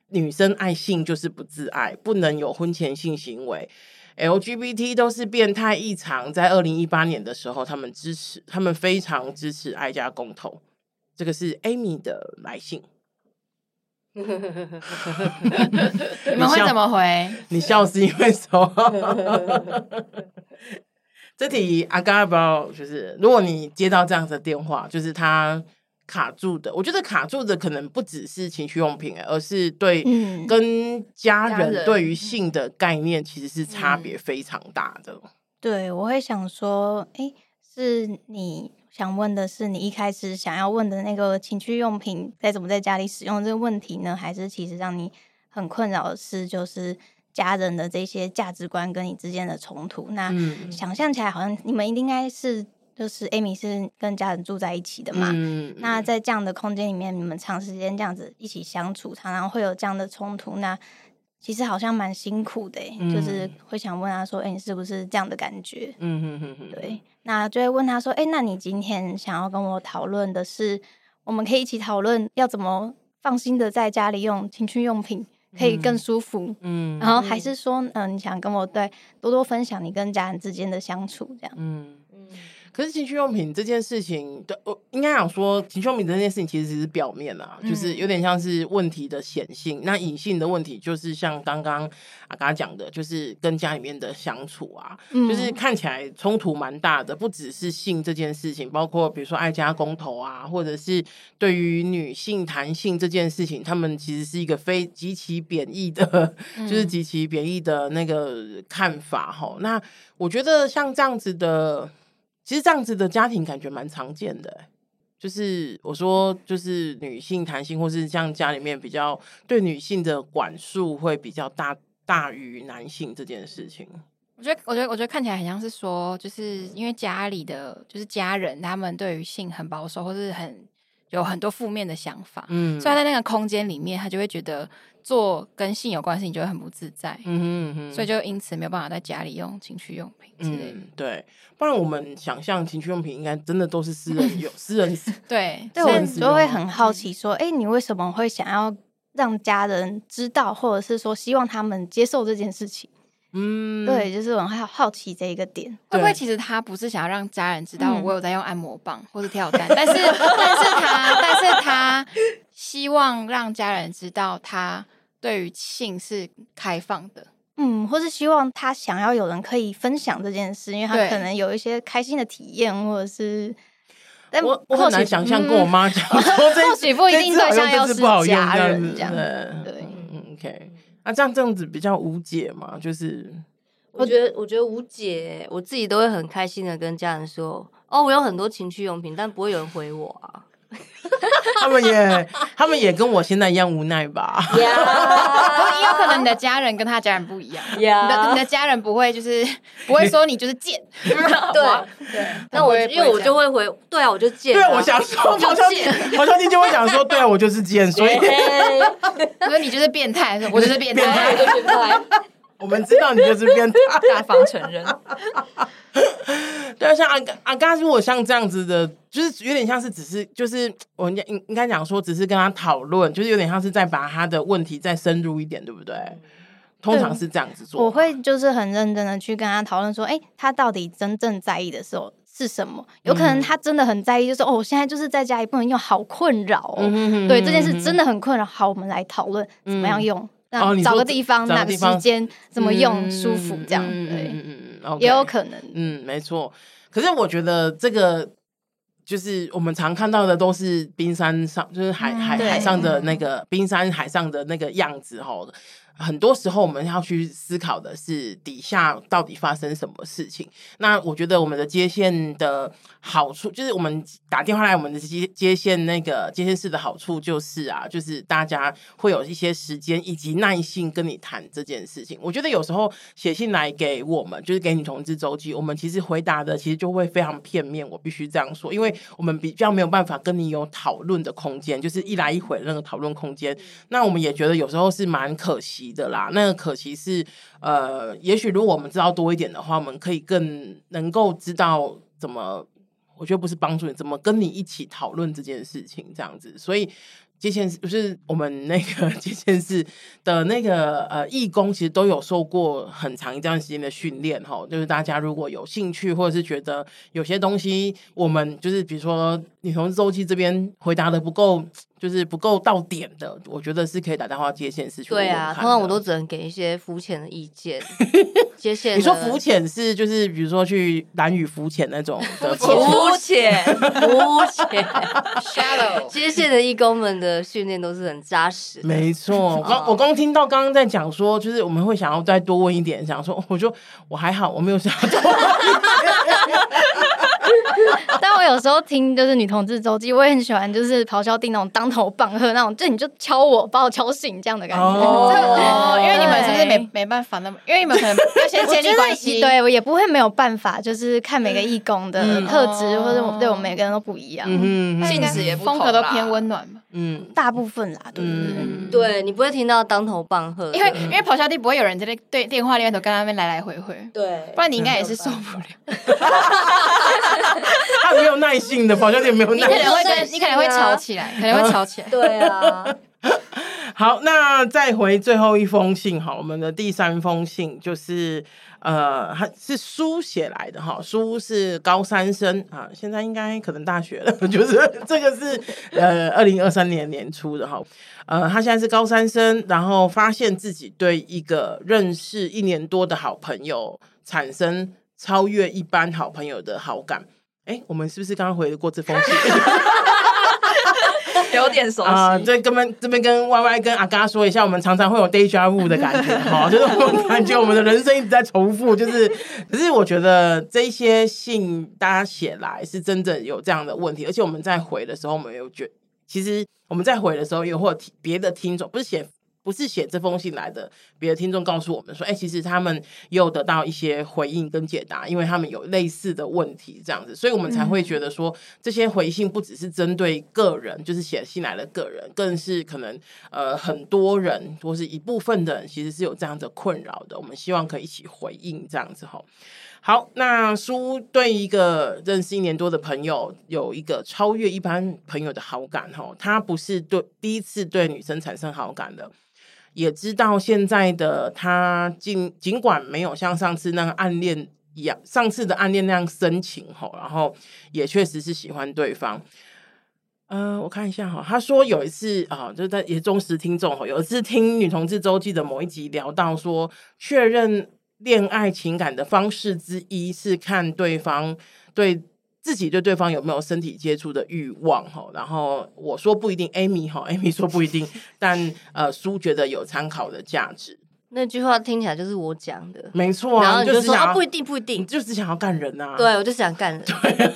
女生爱性就是不自爱，不能有婚前性行为。LGBT 都是变态异常，在二零一八年的时候，他们支持，他们非常支持爱家公投。这个是 Amy 的来信，你们会怎么回？你笑是因为什么？这题阿嘎不要，就是如果你接到这样子的电话，就是他。卡住的，我觉得卡住的可能不只是情趣用品，而是对跟家人对于性的概念其实是差别非常大的。嗯、对，我会想说，哎，是你想问的是你一开始想要问的那个情趣用品该怎么在家里使用这个问题呢？还是其实让你很困扰的是，就是家人的这些价值观跟你之间的冲突？那想象起来，好像你们应该是。就是 Amy 是跟家人住在一起的嘛，嗯、那在这样的空间里面，你们长时间这样子一起相处，常常会有这样的冲突，那其实好像蛮辛苦的，嗯、就是会想问他说：“哎、欸，你是不是这样的感觉？”嗯哼哼哼，对，那就会问他说：“哎、欸，那你今天想要跟我讨论的是，我们可以一起讨论要怎么放心的在家里用情趣用品，可以更舒服，嗯，然后还是说，嗯、呃，你想跟我对多多分享你跟家人之间的相处，这样，嗯。”可是情趣用品这件事情，对，我应该想说，情趣用品这件事情其实只是表面啊，嗯、就是有点像是问题的显性。那隐性的问题就是像刚刚啊刚刚讲的，就是跟家里面的相处啊，嗯、就是看起来冲突蛮大的。不只是性这件事情，包括比如说爱家公投啊，或者是对于女性谈性这件事情，他们其实是一个非极其贬义的，嗯、就是极其贬义的那个看法哈。那我觉得像这样子的。其实这样子的家庭感觉蛮常见的，就是我说，就是女性谈性，或是像家里面比较对女性的管束会比较大大于男性这件事情。我觉得，我觉得，我觉得看起来很像是说，就是因为家里的就是家人，他们对于性很保守，或是很有很多负面的想法，嗯，所以在那个空间里面，他就会觉得。做跟性有关系，你就会很不自在，嗯哼嗯哼，所以就因此没有办法在家里用情趣用品之类的。嗯、对，不然我们想象情趣用品应该真的都是私人用 私人对，对，我就会很好奇说，哎、欸，你为什么会想要让家人知道，或者是说希望他们接受这件事情？嗯，对，就是我很好好奇这一个点，会不会其实他不是想要让家人知道我有在用按摩棒或是跳蛋，但是 但是他但是他希望让家人知道他对于性是开放的，嗯，或是希望他想要有人可以分享这件事，因为他可能有一些开心的体验，或者是，但我我很难想象跟我妈讲，或许不一定对象要是家人这样，对，嗯，OK。那，这样这样子比较无解嘛？就是我觉得，我觉得无解，我自己都会很开心的跟家人说，哦，我有很多情趣用品，但不会有人回我啊。他们也，他们也跟我现在一样无奈吧。也有可能你的家人跟他家人不一样。你的你的家人不会就是不会说你就是贱。对对。那我因为我就会回，对啊，我就贱。对啊，我想说，黄小弟，黄小弟就会讲说，对啊，我就是贱，所以，所以你就是变态，我就是变态，我就是变态。我们知道你就是变态，大方承认。对啊，像阿阿嘎，如果像这样子的，就是有点像是只是，就是我应应应该讲说，只是跟他讨论，就是有点像是在把他的问题再深入一点，对不对？通常是这样子做。我会就是很认真的去跟他讨论说，哎、欸，他到底真正在意的时候是什么？有可能他真的很在意，就是、嗯、哦，我现在就是在家里不能用，好困扰哦。嗯、哼哼哼对，这件事真的很困扰。好，我们来讨论怎么样用。嗯那找个地方，哪个时间怎么用舒服，这样对，也有可能，嗯，没错。可是我觉得这个就是我们常看到的，都是冰山上，就是海海海上的那个冰山海上的那个样子哈。很多时候我们要去思考的是底下到底发生什么事情。那我觉得我们的接线的好处就是，我们打电话来我们的接接线那个接线室的好处就是啊，就是大家会有一些时间以及耐心跟你谈这件事情。我觉得有时候写信来给我们，就是给女同志周记，我们其实回答的其实就会非常片面。我必须这样说，因为我们比较没有办法跟你有讨论的空间，就是一来一回的那个讨论空间。那我们也觉得有时候是蛮可惜的啦，那可惜是，呃，也许如果我们知道多一点的话，我们可以更能够知道怎么，我觉得不是帮助你，怎么跟你一起讨论这件事情，这样子，所以。接线室不是我们那个接线室的那个呃义工，其实都有受过很长一段时间的训练哈。就是大家如果有兴趣，或者是觉得有些东西我们就是比如说女同志周期这边回答的不够，就是不够到点的，我觉得是可以打电话接线是去。对啊，通常我都只能给一些肤浅的意见。接线，你说浮潜是就是比如说去蓝屿浮潜那种的 浮潜，浮潜，shallow。接线的义工们的训练都是很扎实。没错，我刚我刚听到刚刚在讲说，就是我们会想要再多问一点，想说我就我还好，我没有想要多问一点。但我有时候听就是女同志周记，我也很喜欢，就是咆哮帝那种当头棒喝那种，就你就敲我，把我敲醒这样的感觉。哦，因为你们是不是没没办法那么，因为你们可能要先建立关系，对我也不会没有办法，就是看每个义工的特质，或者对我们每个人都不一样，嗯性质也风格都偏温暖嘛。嗯，大部分啦，对对，你不会听到当头棒喝，因为因为咆哮帝不会有人在那对电话那边头跟他们来来回回，对，不然你应该也是受不了。他没有耐性的，咆哮帝没有耐性，你可能会跟，你可能会吵起来，可能会吵起来。对啊。好，那再回最后一封信哈，我们的第三封信就是呃，还是书写来的哈，书是高三生啊，现在应该可能大学了，就是？这个是呃二零二三年年初的哈，呃，他现在是高三生，然后发现自己对一个认识一年多的好朋友产生超越一般好朋友的好感，哎，我们是不是刚刚回过这封信？有点熟悉啊！这跟们这边跟 Y Y 跟阿嘎说一下，我们常常会有 deja vu 的感觉 好，就是我们感觉我们的人生一直在重复，就是，可是我觉得这些信大家写来是真的有这样的问题，而且我们在回的时候，我们有觉，其实我们在回的时候，有或听别的听众不是写。不是写这封信来的，别的听众告诉我们说，哎、其实他们有得到一些回应跟解答，因为他们有类似的问题，这样子，所以我们才会觉得说，这些回信不只是针对个人，就是写信来的个人，更是可能呃很多人或是一部分的人，其实是有这样的困扰的。我们希望可以一起回应这样子哈。好，那书对一个认识一年多的朋友有一个超越一般朋友的好感吼，他不是对第一次对女生产生好感的。也知道现在的他尽尽管没有像上次那个暗恋一样，上次的暗恋那样深情吼，然后也确实是喜欢对方。嗯、我看一下哈，他说有一次啊，就是在也忠实听众哈，有一次听女同志周记的某一集聊到说，确认恋爱情感的方式之一是看对方对自己对对方有没有身体接触的欲望哈，然后我说不一定，Amy 哈，Amy 说不一定，但呃，叔觉得有参考的价值。那句话听起来就是我讲的，没错啊，然后你就说不一定，不一定，你就是想要干人呐、啊。对，我就想干人。对，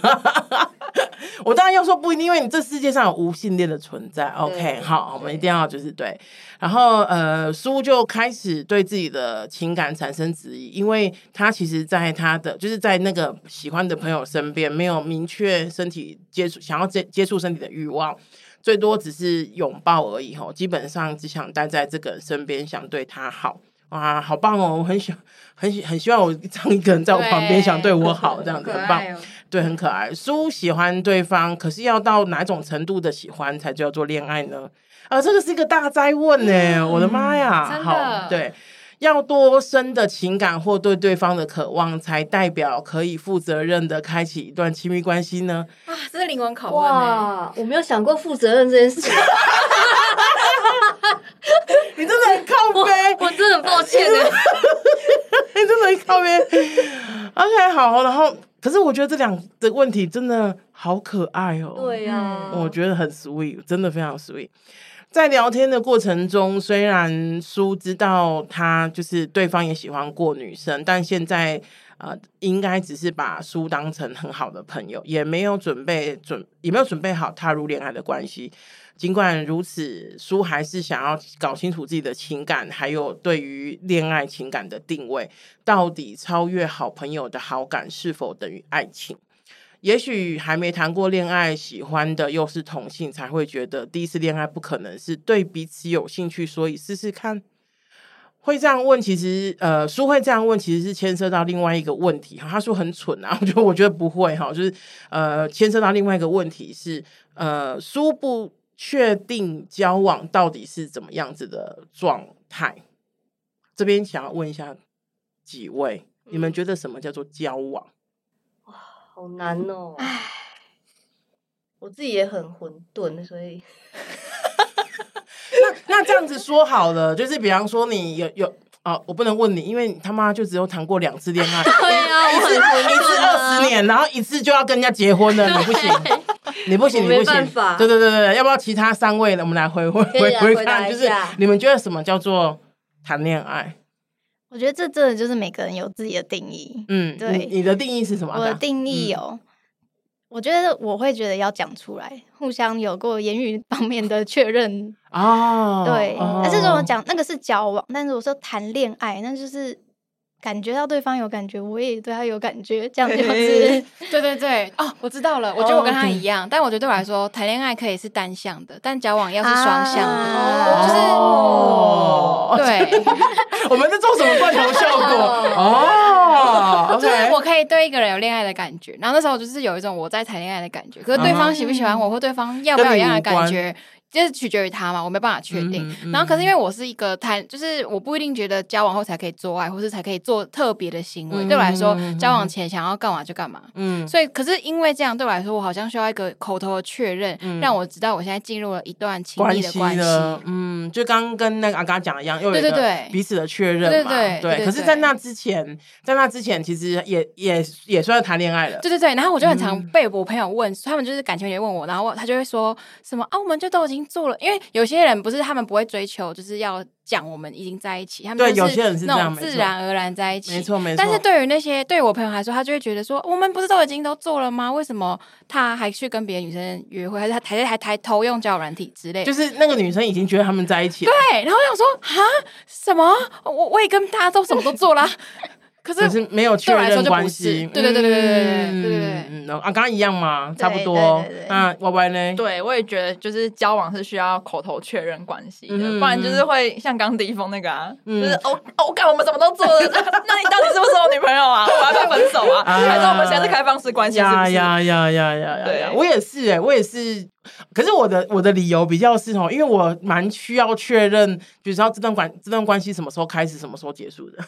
我当然要说不一定，因为你这世界上有无性恋的存在。OK，好，我们一定要就是对。然后呃，苏就开始对自己的情感产生质疑，因为他其实在他的就是在那个喜欢的朋友身边，没有明确身体接触，想要接接触身体的欲望，最多只是拥抱而已。吼，基本上只想待在这个人身边，想对他好。哇，好棒哦！我很喜很喜很希望我这样一个人在我旁边，想对我好，这样子很棒，哦、对，很可爱。苏喜欢对方，可是要到哪种程度的喜欢才叫做恋爱呢？啊，这个是一个大哉问呢！嗯、我的妈呀，真的好，对，要多深的情感或对对方的渴望，才代表可以负责任的开启一段亲密关系呢？啊，这是灵魂拷问哇！我没有想过负责任这件事。你真的很靠北，我真的很抱歉呢。你真的很靠北。OK，好，然后，可是我觉得这两的问题真的好可爱哦。对呀、啊，我觉得很 sweet，真的非常 sweet。在聊天的过程中，虽然苏知道他就是对方也喜欢过女生，但现在呃，应该只是把苏当成很好的朋友，也没有准备准，也没有准备好踏入恋爱的关系。尽管如此，书还是想要搞清楚自己的情感，还有对于恋爱情感的定位，到底超越好朋友的好感是否等于爱情？也许还没谈过恋爱，喜欢的又是同性，才会觉得第一次恋爱不可能是对彼此有兴趣，所以试试看。会这样问，其实呃，书会这样问，其实是牵涉到另外一个问题哈。他说很蠢啊，我觉得我觉得不会哈，就是呃，牵涉到另外一个问题是呃，书不。确定交往到底是怎么样子的状态？这边想要问一下几位，嗯、你们觉得什么叫做交往？哇，好难哦！我自己也很混沌，所以 那那这样子说好了，就是比方说你有有啊，我不能问你，因为你他妈就只有谈过两次恋爱，对啊，一次一次二十年，然后一次就要跟人家结婚了，你不行。你不行，你不行。对对对对，要不要其他三位呢？我们来回 回回回看，就是你们觉得什么叫做谈恋爱？我觉得这真的就是每个人有自己的定义。嗯，对，你，的定义是什么？我的定义有，嗯、我觉得我会觉得要讲出来，互相有过言语方面的确认。哦，对。哦、但是如果讲那个是交往，但是我说谈恋爱，那就是。感觉到对方有感觉，我也对他有感觉，这样子。对 对对，哦，我知道了。我觉得我跟他一样，但我觉得对我来说，谈恋爱可以是单向的，但交往要是双向的，就是哦，对。我们在做什么罐头效果？哦，就是我可以对一个人有恋爱的感觉，然后那时候就是有一种我在谈恋爱的感觉，可是对方喜不喜欢我，或对方要不要有一样的感觉。就是取决于他嘛，我没办法确定。嗯嗯、然后，可是因为我是一个谈，就是我不一定觉得交往后才可以做爱，或是才可以做特别的行为。嗯、对我来说，嗯、交往前想要干嘛就干嘛。嗯，所以可是因为这样，对我来说，我好像需要一个口头的确认，嗯、让我知道我现在进入了一段亲密的关系。嗯，就刚刚跟那个阿刚讲的一样，又有一个彼此的确认嘛。对对。可是，在那之前，在那之前，其实也也也算谈恋爱了。对对对。然后我就很常被我朋友问，嗯、他们就是感情也问我，然后他就会说什么啊，我们就都已经。做了，因为有些人不是他们不会追求，就是要讲我们已经在一起，他们对有些人是那种自然而然在一起，没错没错。但是对于那些对我朋友来说，他就会觉得说，我们不是都已经都做了吗？为什么他还去跟别的女生约会，还是他还还抬头用交友软体之类？就是那个女生已经觉得他们在一起了，对。然后我想说，哈，什么？我我也跟大家都什么都做了。可是，可是没有确认关系，对对对对对对对对啊，刚刚一样嘛？差不多。那 Y Y 呢？对，我也觉得就是交往是需要口头确认关系的，不然就是会像刚第一封那个啊，就是哦哦，我看我们什么都做了，那你到底是不是我女朋友啊？我还没分手啊？还是我们现在是开放式关系？呀呀呀呀呀呀！对，我也是哎，我也是。可是我的我的理由比较是哦，因为我蛮需要确认，比如说这段关这段关系什么时候开始，什么时候结束的。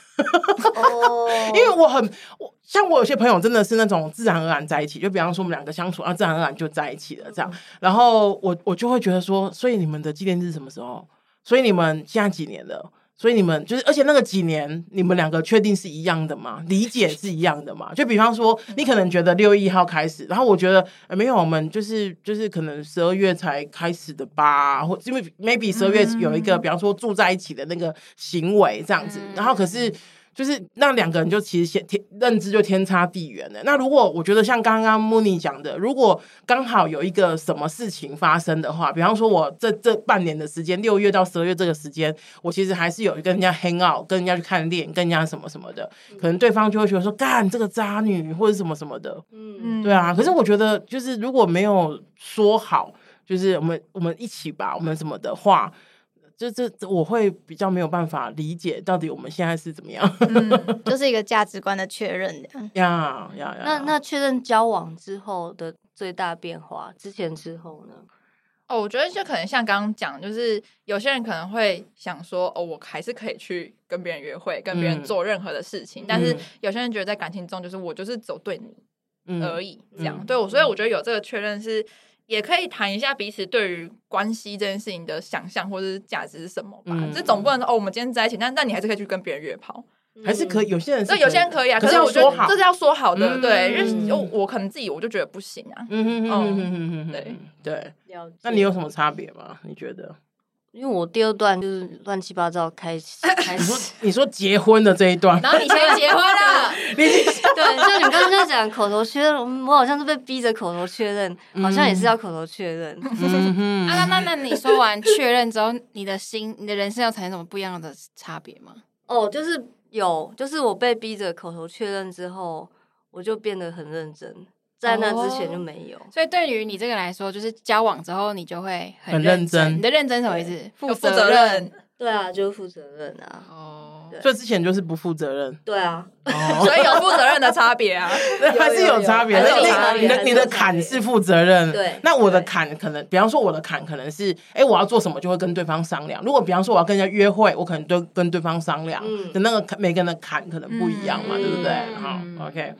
哦，因为我很我像我有些朋友真的是那种自然而然在一起，就比方说我们两个相处啊，自然而然就在一起了这样。然后我我就会觉得说，所以你们的纪念日什么时候？所以你们现在几年了？所以你们就是，而且那个几年，你们两个确定是一样的吗？理解是一样的吗？就比方说，你可能觉得六月一号开始，然后我觉得、欸、没有，我们就是就是可能十二月才开始的吧，或因为 maybe 十二月有一个，比方说住在一起的那个行为这样子，然后可是。就是那两个人就其实先天认知就天差地远了。那如果我觉得像刚刚 Mooney 讲的，如果刚好有一个什么事情发生的话，比方说我这这半年的时间，六月到十二月这个时间，我其实还是有跟人家 hang out，跟人家去看电影，跟人家什么什么的，可能对方就会觉得说干这个渣女或者什么什么的，嗯，对啊。可是我觉得就是如果没有说好，就是我们我们一起吧，我们什么的话。就这，我会比较没有办法理解到底我们现在是怎么样，嗯、就是一个价值观的确认。呀呀呀！那那确认交往之后的最大变化，之前之后呢？哦，我觉得就可能像刚刚讲，就是有些人可能会想说，哦，我还是可以去跟别人约会，跟别人做任何的事情。嗯、但是有些人觉得在感情中，就是我就是走对你而已，嗯、这样、嗯、对我。所以我觉得有这个确认是。也可以谈一下彼此对于关系这件事情的想象或者是价值是什么吧。嗯、这总不能说哦，我们今天在一起，但但你还是可以去跟别人约炮，还是可以。有些人，对有些人可以啊。可是我觉得这是要说好的，对，因为我可能自己我就觉得不行啊。嗯嗯嗯对对。那你有什么差别吗？你觉得？因为我第二段就是乱七八糟开始开始，你说你说结婚的这一段，然后你先结婚了，你对，就你刚刚就讲口头确认，我好像是被逼着口头确认，好像也是要口头确认。啊，那那那你说完确认之后，你的心，你的人生要产生什么不一样的差别吗？哦，就是有，就是我被逼着口头确认之后，我就变得很认真。在那之前就没有，所以对于你这个来说，就是交往之后你就会很认真。你的认真什么意思？负责任。对啊，就是负责任啊。哦，所以之前就是不负责任。对啊，所以有负责任的差别啊，还是有差别。你的你的坎是负责任，对。那我的坎可能，比方说我的坎可能是，哎，我要做什么就会跟对方商量。如果比方说我要跟人家约会，我可能都跟对方商量。的那个每个人的坎可能不一样嘛，对不对？好，OK。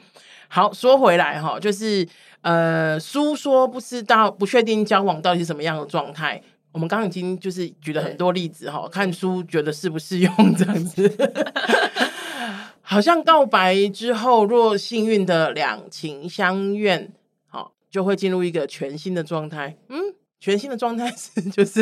好，说回来哈，就是呃，书说不知道，不确定交往到底是什么样的状态。我们刚刚已经就是举了很多例子哈，看书觉得适不适用这样子。好像告白之后，若幸运的两情相愿，好，就会进入一个全新的状态。嗯。全新的状态是 就是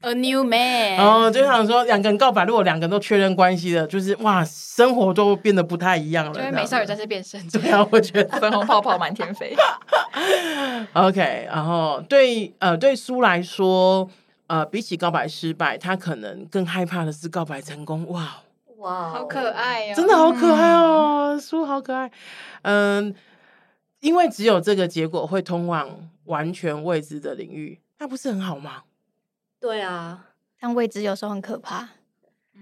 ，a new man。哦，就想说两个人告白，如果两个人都确认关系了，就是哇，生活都变得不太一样了。因为美少女战士变身，对啊，我觉得 粉红泡泡满天飞。OK，然后对呃对苏来说，呃比起告白失败，他可能更害怕的是告白成功。哇哇，好可爱哦，真的好可爱哦，苏、嗯、好可爱。嗯，因为只有这个结果会通往完全未知的领域。那不是很好吗？对啊，但未知有时候很可怕。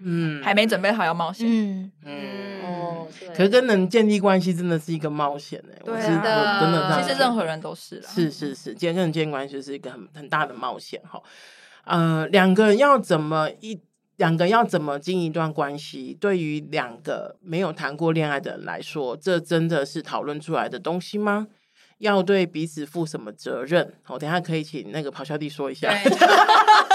嗯，还没准备好要冒险。嗯嗯哦，可是跟人建立关系真的是一个冒险哎。对的，真的，其实任何人都是啦。是是是，今天跟人建立关系是一个很很大的冒险哈。呃，两个人要怎么一两个要怎么经营一段关系？对于两个没有谈过恋爱的人来说，这真的是讨论出来的东西吗？要对彼此负什么责任？我，等下可以请那个咆哮帝说一下。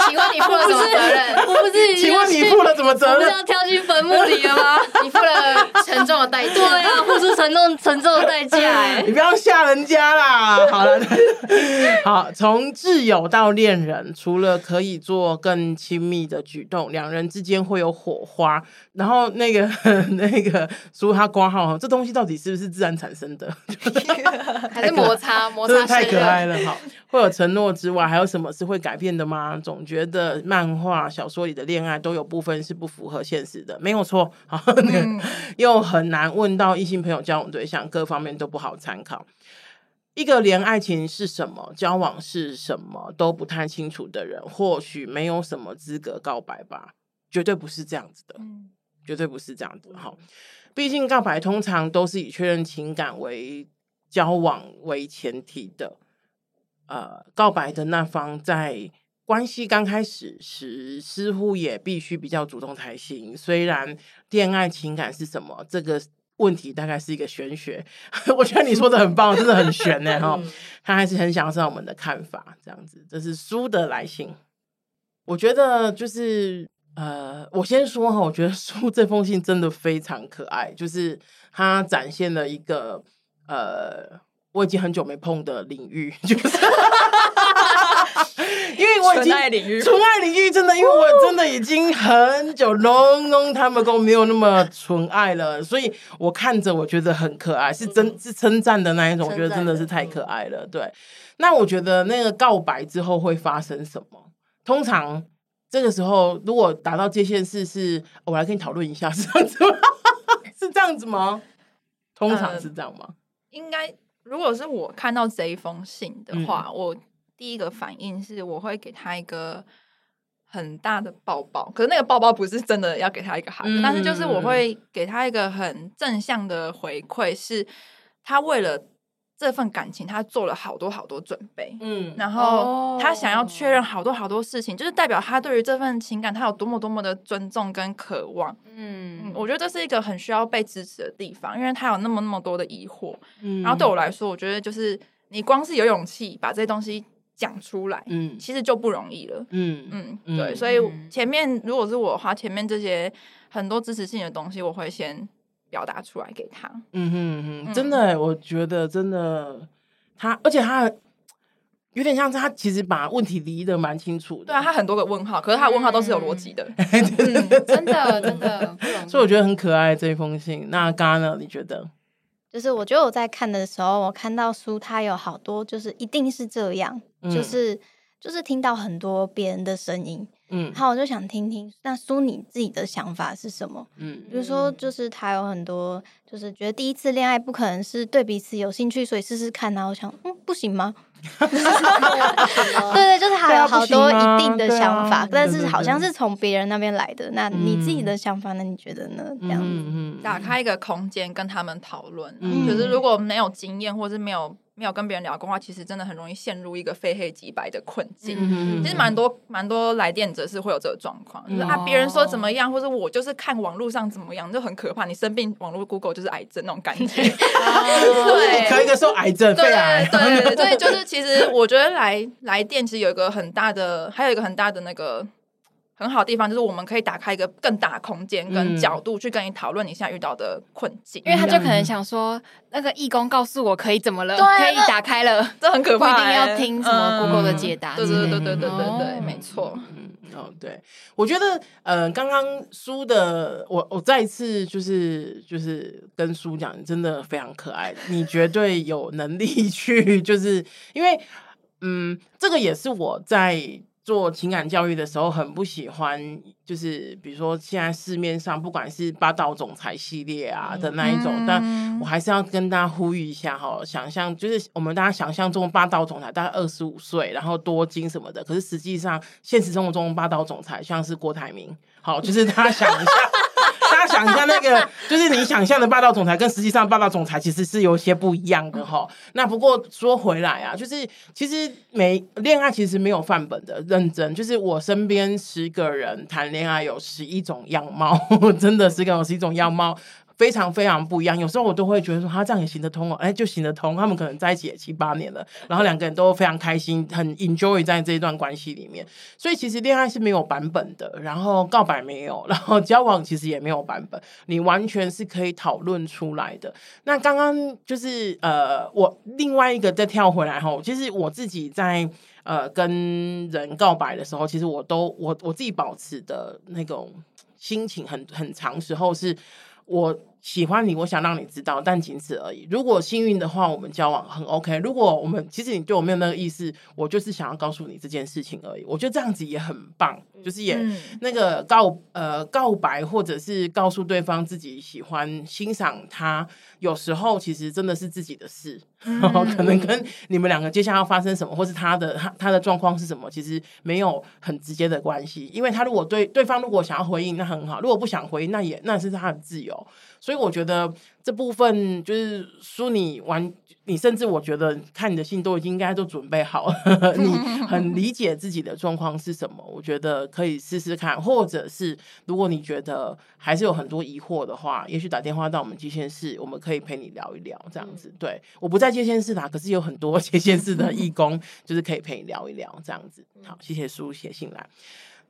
请问你负了什么责任？我不是，请问你负了什么责任？要跳进坟墓里了吗？你付了沉重的代价，对，啊付出沉重沉重的代价。哎，你不要吓人家啦！好了，好，从挚友到恋人，除了可以做更亲密的举动，两人之间会有火花。然后那个 那个说他挂号，这东西到底是不是自然产生的？还是摩擦摩擦？太可爱了哈！会有承诺之外，还有什么是会改变的吗？总觉得漫画小说里的恋爱都有部分是不符合现实的，没有错。嗯、又很难问到异性朋友交往对象，各方面都不好参考。一个连爱情是什么、交往是什么都不太清楚的人，或许没有什么资格告白吧？绝对不是这样子的，嗯、绝对不是这样子。哈，毕竟告白通常都是以确认情感为交往为前提的。呃，告白的那方在关系刚开始时，似乎也必须比较主动才行。虽然恋爱情感是什么这个问题，大概是一个玄学。我觉得你说的很棒，真的很玄呢。哈，他还是很想知道我们的看法，这样子。这是书的来信。我觉得就是呃，我先说哈，我觉得书这封信真的非常可爱，就是它展现了一个呃，我已经很久没碰的领域，就是。因为我已经纯爱领域，纯爱领域真的，因为我真的已经很久 long long time ago 没有那么纯爱了，所以我看着我觉得很可爱，是真是称赞的那一种，我觉得真的是太可爱了。对，那我觉得那个告白之后会发生什么？通常这个时候如果达到界限是是，我来跟你讨论一下，是 这样子吗？是这样子吗？通常是这样吗？呃、应该，如果是我看到这一封信的话，嗯、我。第一个反应是，我会给他一个很大的抱抱，可是那个抱抱不是真的要给他一个好，嗯、但是就是我会给他一个很正向的回馈，是他为了这份感情，他做了好多好多准备，嗯，然后他想要确认好多好多事情，就是代表他对于这份情感，他有多么多么的尊重跟渴望，嗯，我觉得这是一个很需要被支持的地方，因为他有那么那么多的疑惑，嗯，然后对我来说，我觉得就是你光是有勇气把这些东西。讲出来，嗯，其实就不容易了，嗯。嗯，对，所以前面如果是我的话，前面这些很多支持性的东西，我会先表达出来给他，嗯哼哼，真的，我觉得真的，他而且他有点像是他其实把问题理得蛮清楚的，对啊，他很多个问号，可是他的问号都是有逻辑的，真的真的，所以我觉得很可爱这一封信。那刚刚呢？你觉得？就是我觉得我在看的时候，我看到书，它有好多就是一定是这样，嗯、就是就是听到很多别人的声音，嗯，好我就想听听，那苏你自己的想法是什么？嗯，比如说就是他有很多，就是觉得第一次恋爱不可能是对彼此有兴趣，所以试试看，然后我想，嗯，不行吗？对对，就是还有好多一定的想法，但是好像是从别人那边来的。那你自己的想法呢？你觉得呢？这样子，打开一个空间跟他们讨论。可是如果没有经验，或是没有。没有跟别人聊过话，其实真的很容易陷入一个非黑即白的困境。嗯、其实蛮多蛮多来电者是会有这个状况，嗯、就是啊，别人说怎么样，或者我就是看网络上怎么样，就很可怕。你生病，网络 Google 就是癌症那种感觉。对，可以个说癌症，对啊，对对对，就是其实我觉得来来电其实有一个很大的，还有一个很大的那个。很好的地方就是我们可以打开一个更大的空间跟角度去跟你讨论你现在遇到的困境，因为他就可能想说，那个义工告诉我可以怎么了，可以打开了，这很可怕，不一定要听什么 Google 的解答。对对对对对对对，没错。嗯，哦，对，我觉得，呃，刚刚书的，我我再一次就是就是跟书讲，你真的非常可爱，你绝对有能力去，就是因为，嗯，这个也是我在。做情感教育的时候，很不喜欢，就是比如说现在市面上不管是霸道总裁系列啊的那一种，嗯、但我还是要跟大家呼吁一下哈，想象就是我们大家想象中霸道总裁大概二十五岁，然后多金什么的，可是实际上现实生活中霸道总裁像是郭台铭，好，就是大家想一下。想一下，那个 就是你想象的霸道总裁，跟实际上霸道总裁其实是有些不一样的哈。那不过说回来啊，就是其实没恋爱其实没有范本的，认真就是我身边十个人谈恋爱有十一种样貌，真的十个有十一种样貌。非常非常不一样，有时候我都会觉得说他这样也行得通哦，哎，就行得通。他们可能在一起也七八年了，然后两个人都非常开心，很 enjoy 在这一段关系里面。所以其实恋爱是没有版本的，然后告白没有，然后交往其实也没有版本，你完全是可以讨论出来的。那刚刚就是呃，我另外一个再跳回来哈，其实我自己在呃跟人告白的时候，其实我都我我自己保持的那种心情很很长时候是我。喜欢你，我想让你知道，但仅此而已。如果幸运的话，我们交往很 OK。如果我们其实你对我没有那个意思，我就是想要告诉你这件事情而已。我觉得这样子也很棒，就是也那个告呃告白，或者是告诉对方自己喜欢欣赏他。有时候其实真的是自己的事，嗯、可能跟你们两个接下来要发生什么，或是他的他他的状况是什么，其实没有很直接的关系。因为他如果对对方如果想要回应，那很好；如果不想回应，那也那是他的自由。所以我觉得这部分就是说你完，你甚至我觉得看你的信都已经应该都准备好了，你很理解自己的状况是什么。我觉得可以试试看，或者是如果你觉得还是有很多疑惑的话，也许打电话到我们接线室，我们可以陪你聊一聊这样子。对，我不在接线室啦，可是有很多 接线室的义工，就是可以陪你聊一聊这样子。好，谢谢书写信来。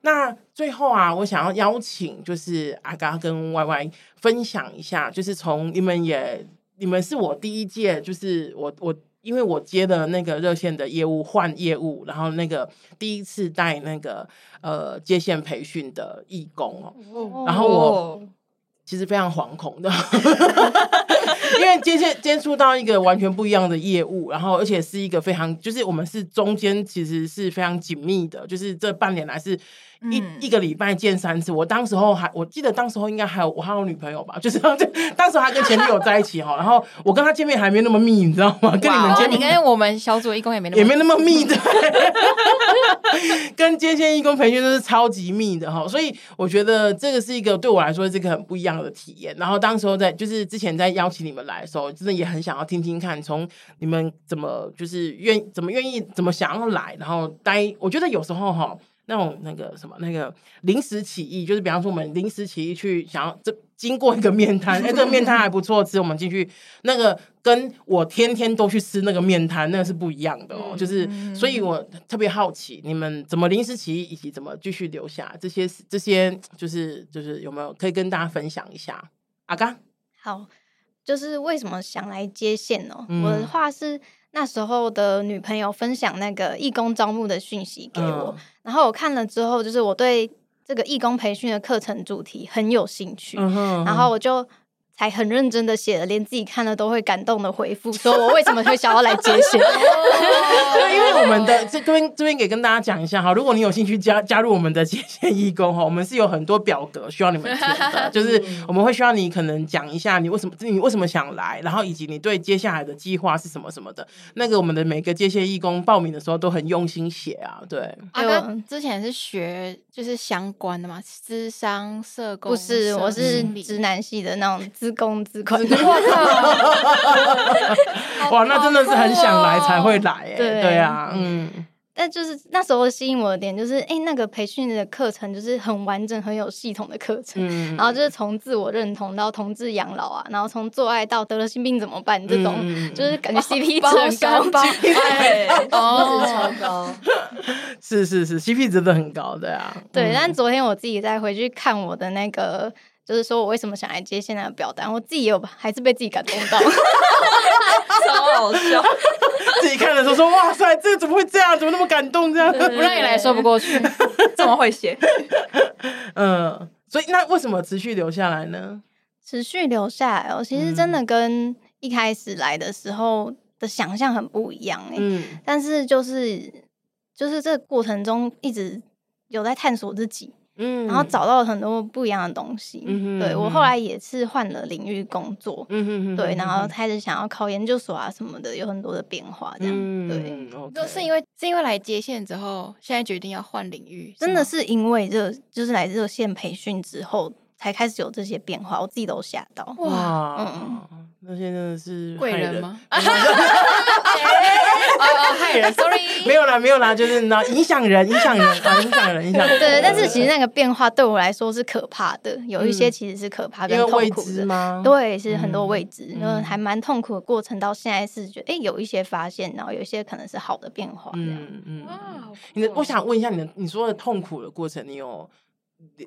那最后啊，我想要邀请就是阿嘎跟 Y Y 分享一下，就是从你们也你们是我第一届，就是我我因为我接的那个热线的业务换业务，然后那个第一次带那个呃接线培训的义工哦，然后我其实非常惶恐的。因为接接接触到一个完全不一样的业务，然后而且是一个非常，就是我们是中间其实是非常紧密的，就是这半年来是。一、嗯、一个礼拜见三次，我当时候还我记得当时候应该还有我还有女朋友吧，就是当时候还跟前女友在一起哈，然后我跟他见面还没那么密，你知道吗？跟你们见面，你跟我们小组义工也没那么也没那么密的，跟接线义工培训都是超级密的哈，所以我觉得这个是一个对我来说是一个很不一样的体验。然后当时候在就是之前在邀请你们来的时候，真的也很想要听听看，从你们怎么就是愿怎么愿意怎么想要来，然后待。我觉得有时候哈。那种那个什么那个临时起意，就是比方说我们临时起意去想要这经过一个面摊，哎、欸，这个面摊还不错吃，我们进去那个跟我天天都去吃那个面摊，那个是不一样的哦。就是，所以我特别好奇，你们怎么临时起意，以及怎么继续留下这些这些，就是就是有没有可以跟大家分享一下？阿刚，好，就是为什么想来接线哦？嗯、我的话是。那时候的女朋友分享那个义工招募的讯息给我，嗯、然后我看了之后，就是我对这个义工培训的课程主题很有兴趣，嗯哼嗯哼，然后我就。还很认真的写了，连自己看了都会感动的回复，说我为什么会想要来接线？对，因为我们的这这边这边给跟大家讲一下哈，如果你有兴趣加加入我们的接线义工哈，我们是有很多表格需要你们填的，就是我们会需要你可能讲一下你为什么你为什么想来，然后以及你对接下来的计划是什么什么的。那个我们的每个接线义工报名的时候都很用心写啊，对。阿哥之前是学就是相关的嘛，智商社工？不是，我是直男系的那种自工自困，哇，那真的是很想来才会来哎，对，对啊，嗯。但就是那时候吸引我的点，就是哎、欸，那个培训的课程就是很完整、很有系统的课程。嗯、然后就是从自我认同到同志养老啊，然后从做爱到得了性病怎么办这种，嗯、就是感觉 CP 值很高，对，哦，超高，是是是，CP 值都很高的啊。对，嗯、但昨天我自己再回去看我的那个。就是说我为什么想来接现在的表单，我自己也有还是被自己感动到，超好笑。自己看的时候说：“哇塞，这个怎么会这样？怎么那么感动？这样不让你来说不过去，这么会写。”嗯，所以那为什么持续留下来呢？持续留下来哦，其实真的跟一开始来的时候的想象很不一样哎。嗯，但是就是就是这个过程中一直有在探索自己。嗯，然后找到了很多不一样的东西。嗯哼，对，我后来也是换了领域工作。嗯哼，对，然后开始想要考研究所啊什么的，有很多的变化。这样，嗯、对，就是因为是因为来接线之后，现在决定要换领域，真的是因为热，就是来热线培训之后才开始有这些变化，我自己都吓到。哇，嗯。那些真的是贵人吗？哦哦，害人，sorry，没有啦，没有啦，就是那 影响人，影响人啊，影响人，影响人。对，但是其实那个变化对我来说是可怕的，有一些其实是可怕跟痛苦的吗？对，是很多未知，然后还蛮痛苦的过程。到现在是觉得，哎，有一些发现，然后有一些可能是好的变化。嗯嗯。哇，你的，我想问一下你的，你说的痛苦的过程，你有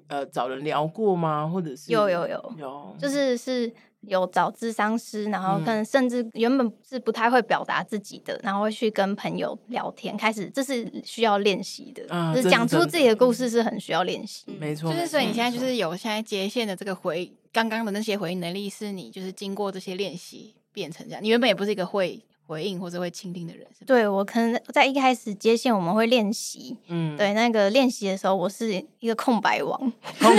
呃找人聊过吗？或者是有有有有，就是是。有找智商师，然后跟甚至原本是不太会表达自己的，嗯、然后会去跟朋友聊天，开始这是需要练习的，嗯、就是讲出自己的故事是很需要练习。没错，就是所以你现在就是有现在接线的这个回刚刚的那些回应能力，是你就是经过这些练习变成这样。你原本也不是一个会。回应或者会倾听的人对，我可能在一开始接线，我们会练习，嗯，对，那个练习的时候，我是一个空白王，空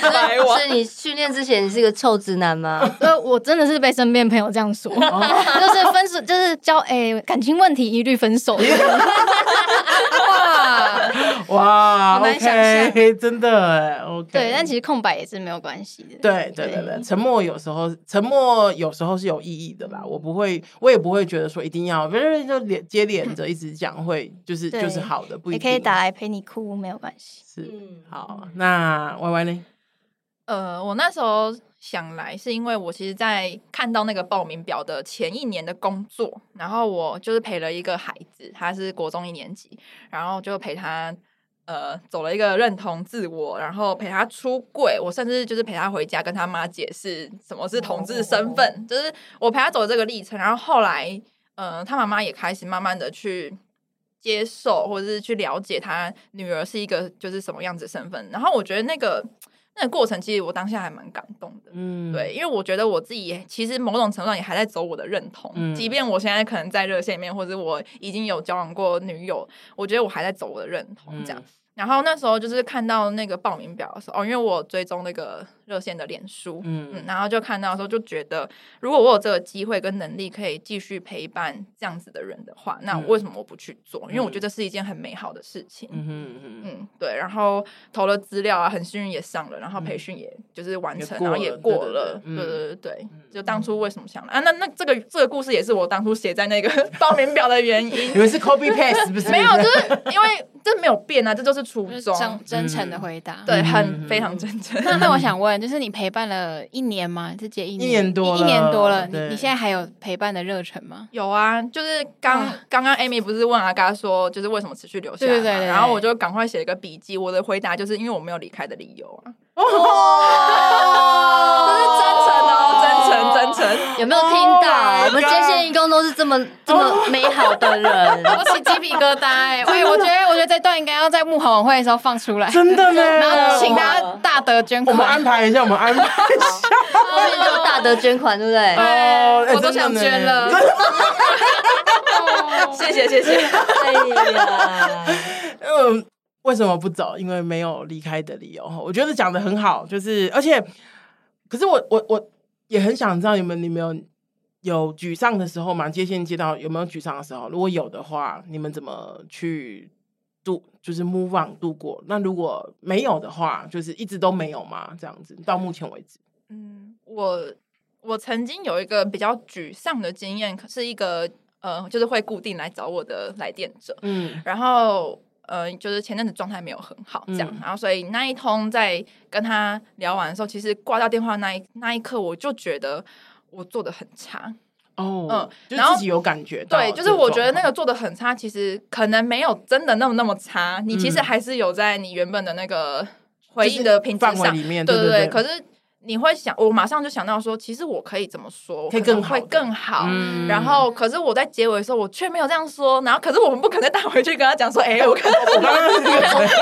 白 王，是你训练之前你是一个臭直男吗？呃，我真的是被身边朋友这样说，就是分手，就是交哎感情问题一律分手。哇，好难想象，真的，OK。对，但其实空白也是没有关系的。对，对，对，对，沉默有时候，沉默有时候是有意义的吧。我不会，我也不会觉得说一定要，不是就连接连着一直讲会，就是就是好的，不一定。也可以打来陪你哭，没有关系。是，好，那 Y Y 呢？呃，我那时候想来，是因为我其实，在看到那个报名表的前一年的工作，然后我就是陪了一个孩子，他是国中一年级，然后就陪他呃走了一个认同自我，然后陪他出柜，我甚至就是陪他回家跟他妈解释什么是同志身份，哦、就是我陪他走这个历程，然后后来呃他妈妈也开始慢慢的去接受或者是去了解他女儿是一个就是什么样子身份，然后我觉得那个。那个过程其实我当下还蛮感动的，嗯，对，因为我觉得我自己其实某种程度上也还在走我的认同，嗯，即便我现在可能在热线里面，或者我已经有交往过女友，我觉得我还在走我的认同，这样。嗯然后那时候就是看到那个报名表的时候，哦，因为我追踪那个热线的脸书，嗯，嗯，然后就看到的时候就觉得，如果我有这个机会跟能力可以继续陪伴这样子的人的话，那为什么我不去做？嗯、因为我觉得这是一件很美好的事情。嗯嗯对。然后投了资料啊，很幸运也上了，然后培训也就是完成，然后也过了。对对对对，就当初为什么想了啊？那那这个这个故事也是我当初写在那个 报名表的原因。你们是 copy paste 是不是？没有，就是因为这没有变啊，这就是初衷。真诚的回答，对，很非常真诚。那那我想问，就是你陪伴了一年吗？这接一年，一年多，一年多了。你你现在还有陪伴的热忱吗？有啊，就是刚刚刚 Amy 不是问阿嘎说，就是为什么持续留下来？对对对。然后我就赶快写一个笔记，我的回答就是因为我没有离开的理由啊。哦，这是真诚哦，真诚真诚。有没有听到？我们接线义工都是这么这么美好的人，我起鸡皮疙瘩哎！我我觉得我觉得这段应该要在幕后晚会的时候放出来，真的呢。然后请大家大德捐款，我们安排一下，我们安排一下，后面就大德捐款，对不对？对，我都想捐了。谢谢谢谢。哎呀，嗯。为什么不走？因为没有离开的理由。我觉得讲的很好，就是而且，可是我我我也很想知道你们你们有有沮丧的时候吗？接线接到有没有沮丧的时候？如果有的话，你们怎么去度？就是 move on 度过？那如果没有的话，就是一直都没有吗？这样子到目前为止，嗯，我我曾经有一个比较沮丧的经验，可是一个呃，就是会固定来找我的来电者，嗯，然后。呃，就是前阵子状态没有很好，这样，嗯、然后所以那一通在跟他聊完的时候，其实挂掉电话那一那一刻，我就觉得我做的很差哦，嗯，然后自己有感觉，对，就是我觉得那个做的很差，其实可能没有真的那么那么差，你其实还是有在你原本的那个回应的品质上，里面对对对，可是。你会想，我马上就想到说，其实我可以怎么说，可以更会更好。然后，可是我在结尾的时候，我却没有这样说。然后，可是我们不可能带回去跟他讲说，哎，我看我刚刚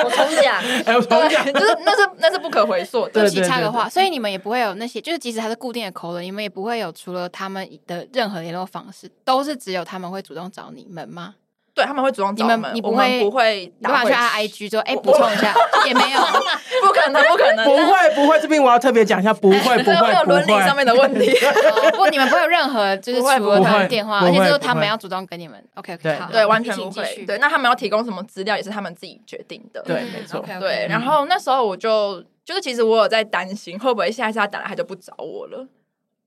我重讲，我重讲，就是那是那是不可回溯的。对不起，插个话，所以你们也不会有那些，就是即使他是固定的口吻，你们也不会有除了他们的任何联络方式，都是只有他们会主动找你们吗？对，他们会主动找你们，你不会不会打去他 IG 说，哎，补充一下，也没有，不可能，不可能，不会，不会。这边我要特别讲一下，不会，不会，有伦理上面的问题。不，你们不会有任何，就是除了他们电话，而且就是他们要主动跟你们。OK，好，对，完全不会。对，那他们要提供什么资料，也是他们自己决定的。对，没错。对，然后那时候我就就是，其实我有在担心，会不会下一次他打来，他就不找我了。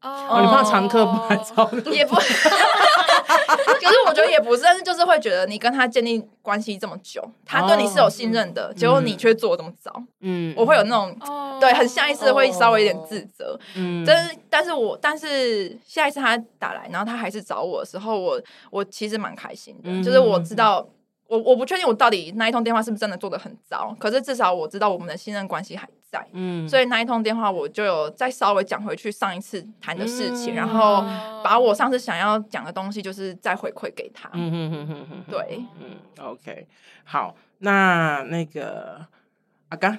哦，你怕常客不来找你？也不，可是我觉得也不是，但是就是会觉得你跟他建立关系这么久，他对你是有信任的，结果你却做这么早，嗯，我会有那种对，很下意识会稍微有点自责，嗯，但是但是我但是下一次他打来，然后他还是找我的时候，我我其实蛮开心的，就是我知道。我我不确定我到底那一通电话是不是真的做的很糟，可是至少我知道我们的信任关系还在，嗯，所以那一通电话我就有再稍微讲回去上一次谈的事情，嗯、然后把我上次想要讲的东西就是再回馈给他，嗯嗯嗯嗯嗯，对，嗯，OK，好，那那个阿刚，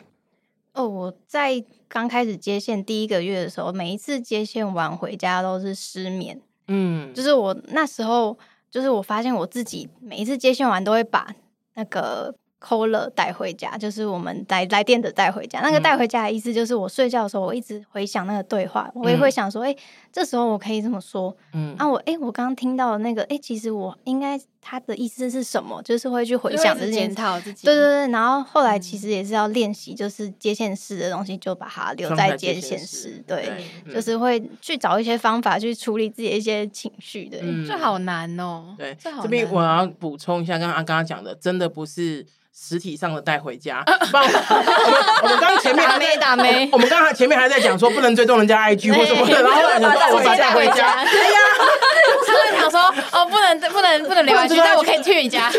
哦，我在刚开始接线第一个月的时候，每一次接线完回家都是失眠，嗯，就是我那时候。就是我发现我自己每一次接线完都会把那个 caller 带回家，就是我们来来电的带回家。那个带回家的意思就是我睡觉的时候，我一直回想那个对话，我也会想说，哎、欸，这时候我可以这么说，嗯，啊我，我、欸、哎，我刚刚听到的那个，哎、欸，其实我应该他的意思是什么？就是会去回想这件检讨自己，对对对。然后后来其实也是要练习，就是接线式的东西，就把它留在接线室，对，对就是会去找一些方法去处理自己的一些情绪的。这、嗯、好难哦，对，这边我要补充一下，刚刚刚刚讲的，真的不是。实体上的带回家。不然我们我们刚刚前面还没打没，我们刚刚前面还在讲说不能追踪人家 IG 或什么的，然后 我把带回家。对呀，他们想说哦，不能不能不能留 IG，但我可以去你家。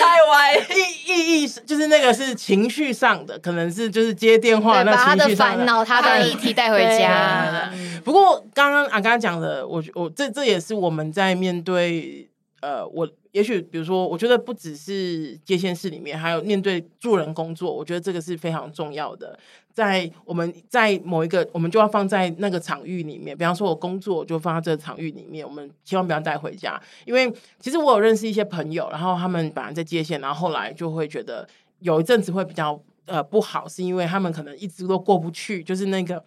太歪，意意义就是那个是情绪上的，可能是就是接电话那情绪上的烦恼，他的议题带回家。不过刚刚啊，刚刚讲的，我我这这也是我们在面对呃，我也许比如说，我觉得不只是接线室里面，还有面对助人工作，我觉得这个是非常重要的。在我们在某一个，我们就要放在那个场域里面。比方说，我工作就放在这个场域里面，我们千万不要带回家。因为其实我有认识一些朋友，然后他们本来在接线，然后后来就会觉得有一阵子会比较呃不好，是因为他们可能一直都过不去，就是那个。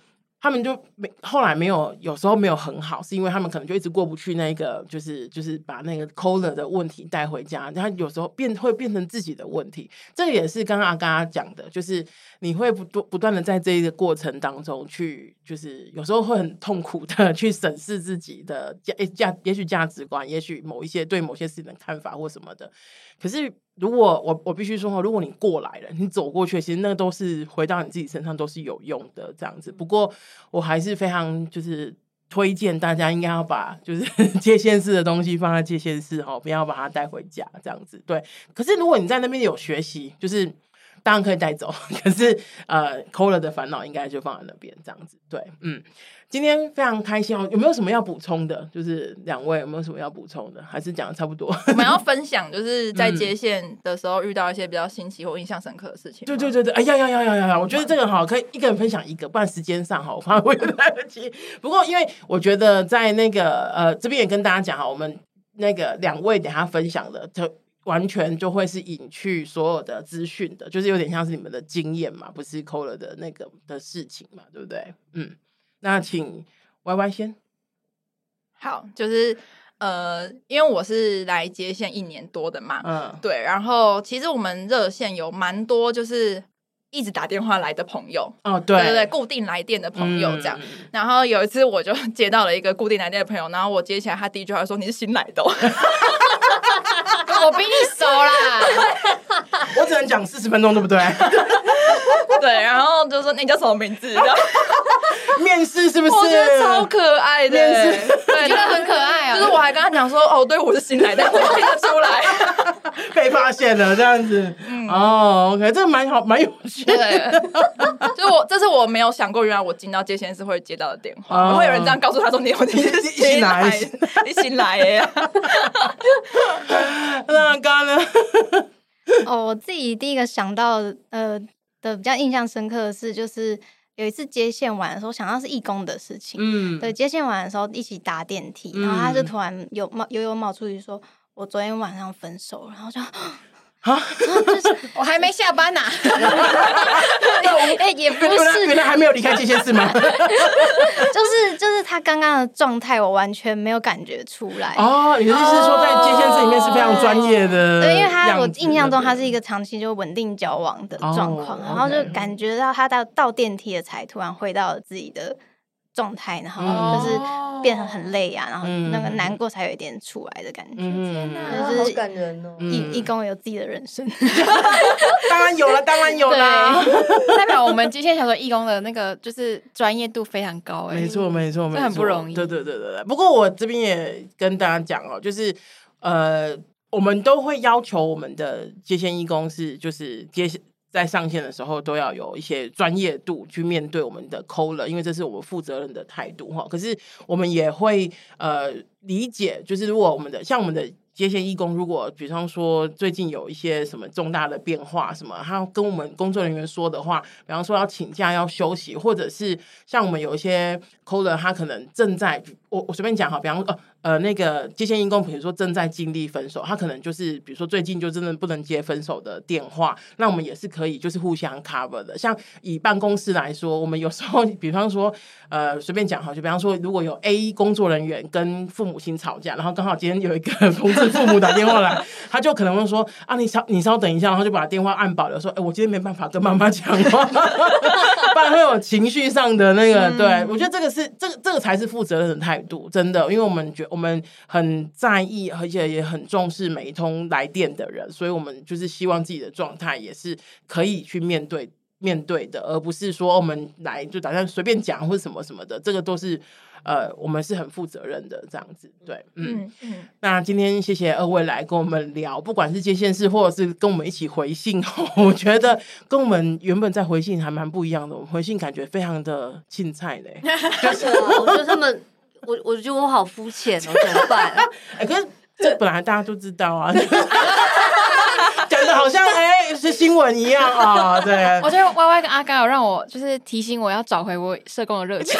他们就没后来没有，有时候没有很好，是因为他们可能就一直过不去那个，就是就是把那个 caller 的问题带回家，然后有时候变会变成自己的问题。这也是刚刚阿嘎讲的，就是你会不断不断的在这一个过程当中去，就是有时候会很痛苦的去审视自己的价价，也许价值观，也许某一些对某些事情的看法或什么的。可是。如果我我必须说，如果你过来了，你走过去，其实那个都是回到你自己身上都是有用的这样子。不过我还是非常就是推荐大家应该要把就是 界限式的东西放在界限式哈，不要把它带回家这样子。对，可是如果你在那边有学习，就是当然可以带走。可是呃，caller 的烦恼应该就放在那边这样子。对，嗯。今天非常开心哦，有没有什么要补充的？就是两位有没有什么要补充的？还是讲的差不多？我们要分享，就是在接线的时候遇到一些比较新奇或印象深刻的事情。对对对对，哎呀呀呀呀呀！我觉得这个哈，可以一个人分享一个，不然时间上哈，我怕会来不及。不过因为我觉得在那个呃这边也跟大家讲哈，我们那个两位等下分享的，就完全就会是隐去所有的资讯的，就是有点像是你们的经验嘛，不是 caller 的那个的事情嘛，对不对？嗯。那请 Y Y 先。好，就是呃，因为我是来接线一年多的嘛，嗯，对，然后其实我们热线有蛮多就是一直打电话来的朋友，哦，对，对固定来电的朋友这样。嗯、然后有一次我就接到了一个固定来电的朋友，然后我接起来，他第一句话说：“你是新来的。” 我比你熟啦，我只能讲四十分钟，对不对？对，然后就说你叫什么名字？面试是不是？我觉得超可爱的，面试对，真的很可爱啊。就是我还跟他讲说，哦，对，我是新来的，我听得出来，被发现了这样子。哦，OK，这个蛮好，蛮有趣的。就我，这是我没有想过，原来我进到接线室会接到的电话，会有人这样告诉他说：“你你是新来，你新来的。” 那刚呢？哦，我自己第一个想到呃的比较印象深刻的是，就是有一次接线完的时候，想到是义工的事情。嗯，对，接线完的时候一起搭电梯，然后他就突然有冒悠悠冒出去说：“我昨天晚上分手。”然后就。啊，就 是我还没下班呢，哎，也不是，原来还没有离开接线室吗？就是就是他刚刚的状态，我完全没有感觉出来。哦，你的意思是说在接线室里面是非常专业的？对，因为他我印象中他是一个长期就稳定交往的状况，然后就感觉到他到到电梯了才突然回到了自己的。状态，然后就是变成很累啊，然后那个难过才有一点出来的感觉。天哪，好感人哦！义义工有自己的人生，当然有了，当然有啦。代表我们接线小说义工的那个就是专业度非常高，哎，没错，没错，没错，很不容易。对，对，对，对，对。不过我这边也跟大家讲哦，就是呃，我们都会要求我们的接线义工是，就是接线。在上线的时候都要有一些专业度去面对我们的 caller，因为这是我们负责任的态度哈。可是我们也会呃理解，就是如果我们的像我们的接线义工，如果比方说最近有一些什么重大的变化，什么他跟我们工作人员说的话，比方说要请假要休息，或者是像我们有一些 COLA 他可能正在我我随便讲哈，比方说呃。呃，那个接线义工，比如说正在经历分手，他可能就是，比如说最近就真的不能接分手的电话，那我们也是可以，就是互相 cover 的。像以办公室来说，我们有时候，比方说，呃，随便讲哈，就比方说，如果有 A 工作人员跟父母亲吵架，然后刚好今天有一个 同事父母打电话来，他就可能会说啊，你稍你稍等一下，然后就把电话按保留，说，哎，我今天没办法跟妈妈讲话。不然会有情绪上的那个。嗯、对，我觉得这个是这个这个才是负责任的态度，真的，因为我们觉我们很在意，而且也很重视每一通来电的人，所以我们就是希望自己的状态也是可以去面对面对的，而不是说我们来就打算随便讲或者什么什么的，这个都是。呃，我们是很负责任的这样子，对，嗯嗯。嗯，那今天谢谢二位来跟我们聊，不管是接线室或者是跟我们一起回信，我觉得跟我们原本在回信还蛮不一样的。我们回信感觉非常的青菜嘞，就是我觉得他们，我我觉得我好肤浅哦，怎么办？哎、欸，可是这本来大家都知道啊，讲的好像哎、欸、是新闻一样啊、哦。对，我觉得 Y Y 跟阿刚有让我就是提醒我要找回我社工的热情。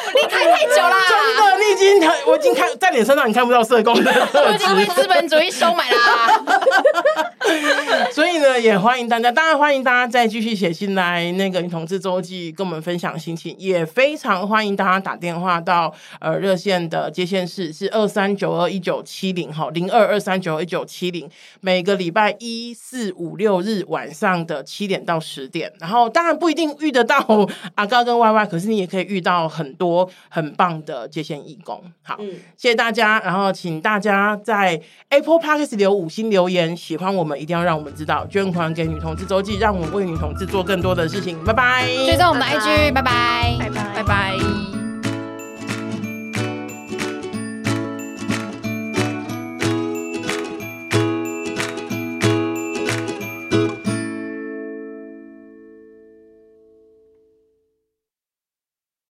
开太久啦！真的，你已经看，我已经看在你身上，你看不到社工的 我已经被资本主义收买啦。所以呢，也欢迎大家，当然欢迎大家再继续写信来那个女同志周记，跟我们分享心情，也非常欢迎大家打电话到呃热线的接线室是二三九二一九七零哈零二二三九二一九七零，每个礼拜一四五六日晚上的七点到十点，然后当然不一定遇得到阿高跟 Y Y，可是你也可以遇到很多很棒的接线义工。好，嗯、谢谢大家，然后请大家在 Apple Podcast 留五星留言，喜欢我们一定要让我们知道，捐款给女同志周记，让我们为女同志做更多的事情。拜拜，追踪我们的 IG，拜拜，拜拜，拜拜。